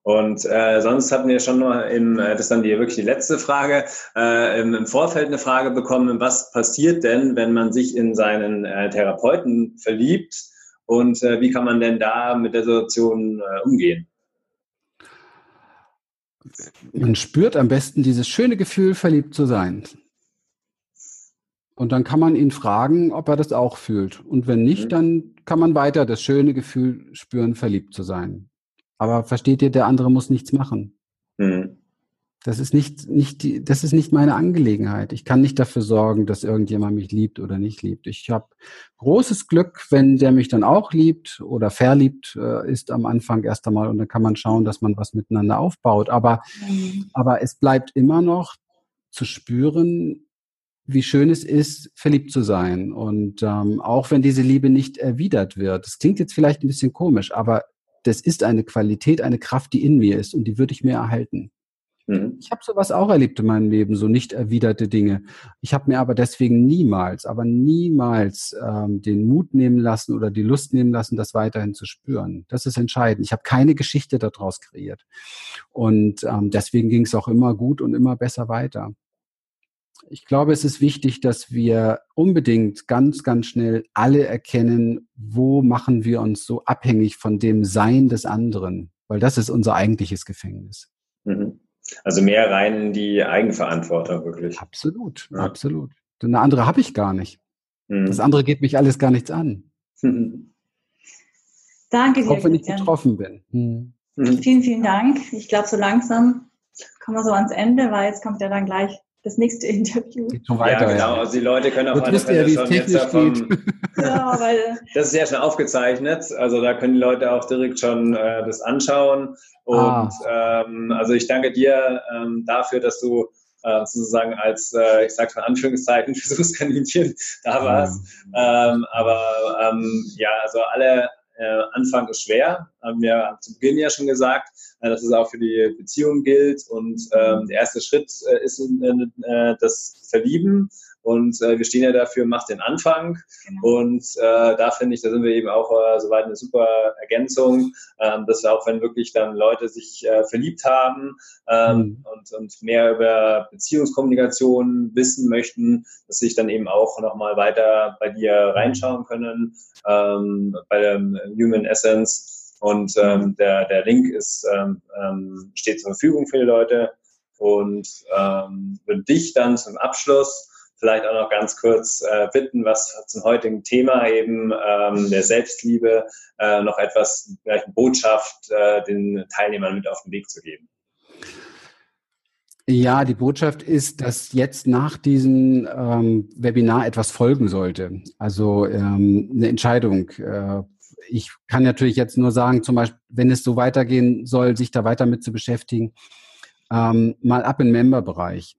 Und äh, sonst hatten wir schon mal im, äh, das ist dann die wirklich die letzte Frage, äh, im, im Vorfeld eine Frage bekommen, was passiert denn, wenn man sich in seinen äh, Therapeuten verliebt und äh, wie kann man denn da mit der Situation äh, umgehen? Man spürt am besten dieses schöne Gefühl, verliebt zu sein. Und dann kann man ihn fragen, ob er das auch fühlt. Und wenn nicht, mhm. dann kann man weiter das schöne Gefühl spüren, verliebt zu sein. Aber versteht ihr, der andere muss nichts machen. Mhm. Das ist nicht, nicht die, das ist nicht meine Angelegenheit. Ich kann nicht dafür sorgen, dass irgendjemand mich liebt oder nicht liebt. Ich habe großes Glück, wenn der mich dann auch liebt oder verliebt äh, ist am Anfang erst einmal und dann kann man schauen, dass man was miteinander aufbaut. Aber, mhm. aber es bleibt immer noch zu spüren, wie schön es ist, verliebt zu sein. Und ähm, auch wenn diese Liebe nicht erwidert wird, das klingt jetzt vielleicht ein bisschen komisch, aber das ist eine Qualität, eine Kraft, die in mir ist und die würde ich mir erhalten. Mhm. Ich habe sowas auch erlebt in meinem Leben, so nicht erwiderte Dinge. Ich habe mir aber deswegen niemals, aber niemals ähm, den Mut nehmen lassen oder die Lust nehmen lassen, das weiterhin zu spüren. Das ist entscheidend. Ich habe keine Geschichte daraus kreiert. Und ähm, deswegen ging es auch immer gut und immer besser weiter. Ich glaube, es ist wichtig, dass wir unbedingt ganz, ganz schnell alle erkennen, wo machen wir uns so abhängig von dem Sein des anderen, weil das ist unser eigentliches Gefängnis. Mhm. Also mehr rein in die Eigenverantwortung wirklich. Absolut, ja. absolut. Denn eine andere habe ich gar nicht. Mhm. Das andere geht mich alles gar nichts an. Danke dir. Auch wenn ich betroffen bin. Mhm. Vielen, vielen Dank. Ich glaube, so langsam kommen wir so ans Ende, weil jetzt kommt ja dann gleich das nächste Interview. Geht schon weiter, ja, genau. Ja. Also die Leute können auf alle Fälle schon jetzt davon. ja, weil das ist ja schon aufgezeichnet. Also da können die Leute auch direkt schon äh, das anschauen. Und ah. ähm, also ich danke dir ähm, dafür, dass du äh, sozusagen als, äh, ich sage mal Anführungszeichen, Versuchskaninchen da warst. Ja. Ähm, aber ähm, ja, also alle äh, Anfang ist schwer, haben wir zu Beginn ja schon gesagt, äh, dass es auch für die Beziehung gilt. Und ähm, der erste Schritt äh, ist äh, das Verlieben. Und äh, wir stehen ja dafür, macht den Anfang. Genau. Und äh, da finde ich, da sind wir eben auch äh, soweit eine super Ergänzung, ähm, dass wir auch, wenn wirklich dann Leute sich äh, verliebt haben ähm, mhm. und, und mehr über Beziehungskommunikation wissen möchten, dass sich dann eben auch nochmal weiter bei dir reinschauen können, ähm, bei der Human Essence. Und ähm, der, der Link ist, ähm, ähm, steht zur Verfügung für die Leute. Und ähm, würde dich dann zum Abschluss vielleicht auch noch ganz kurz äh, bitten, was zum heutigen Thema eben ähm, der Selbstliebe äh, noch etwas, vielleicht eine Botschaft äh, den Teilnehmern mit auf den Weg zu geben. Ja, die Botschaft ist, dass jetzt nach diesem ähm, Webinar etwas folgen sollte. Also ähm, eine Entscheidung. Äh, ich kann natürlich jetzt nur sagen, zum Beispiel, wenn es so weitergehen soll, sich da weiter mit zu beschäftigen, ähm, mal ab im Member-Bereich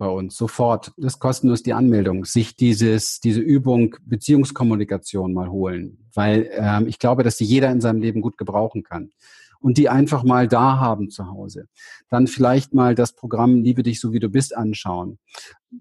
bei uns sofort. Das kostenlos die Anmeldung, sich dieses, diese Übung Beziehungskommunikation mal holen, weil ähm, ich glaube, dass sie jeder in seinem Leben gut gebrauchen kann und die einfach mal da haben zu Hause. Dann vielleicht mal das Programm Liebe dich so wie du bist anschauen.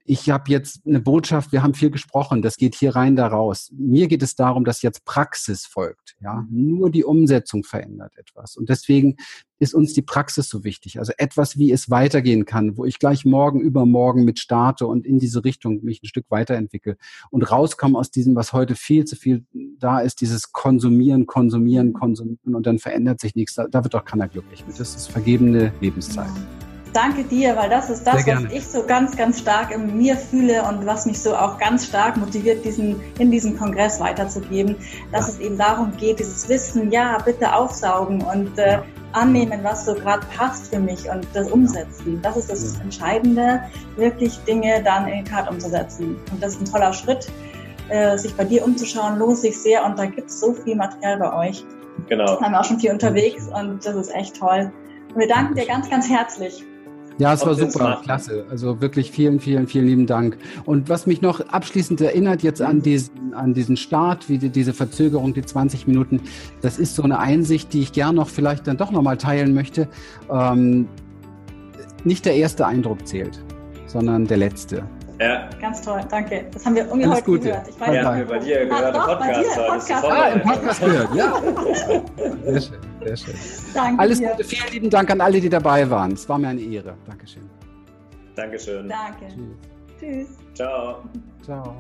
Ich habe jetzt eine Botschaft, wir haben viel gesprochen, das geht hier rein da raus. Mir geht es darum, dass jetzt Praxis folgt. Ja, nur die Umsetzung verändert etwas. Und deswegen ist uns die Praxis so wichtig. Also etwas, wie es weitergehen kann, wo ich gleich morgen, übermorgen mit starte und in diese Richtung mich ein Stück weiterentwickle und rauskomme aus diesem, was heute viel zu viel da ist, dieses Konsumieren, Konsumieren, Konsumieren und dann verändert sich nichts. Da, da wird doch keiner glücklich mit. Das ist vergebene Lebenszeit. Danke dir, weil das ist das, was ich so ganz, ganz stark in mir fühle und was mich so auch ganz stark motiviert, diesen, in diesem Kongress weiterzugeben, dass ja. es eben darum geht, dieses Wissen, ja, bitte aufsaugen und äh, annehmen, was so gerade passt für mich und das umsetzen. Das ist das Entscheidende, wirklich Dinge dann in die Tat umzusetzen. Und das ist ein toller Schritt, äh, sich bei dir umzuschauen, lohnt sich sehr und da gibt es so viel Material bei euch. Genau. Haben wir auch schon viel unterwegs und das ist echt toll. Und wir danken dir ganz, ganz herzlich. Ja, es war super, klasse. Also wirklich vielen, vielen, vielen lieben Dank. Und was mich noch abschließend erinnert jetzt an diesen, an diesen Start, wie die, diese Verzögerung, die 20 Minuten, das ist so eine Einsicht, die ich gern noch vielleicht dann doch nochmal teilen möchte. Ähm, nicht der erste Eindruck zählt, sondern der letzte. Ja. Ganz toll, danke. Das haben wir irgendwie Alles heute Gute. gehört. Ich weiß, ja, haben wir bei dir gehört, doch, Podcast. Bei dir, Podcast. Ah, im Podcast gehört, ja. Sehr schön, sehr schön. Danke Alles dir. Gute, vielen lieben Dank an alle, die dabei waren. Es war mir eine Ehre. Dankeschön. Dankeschön. Danke. Tschüss. Tschüss. Ciao. Ciao.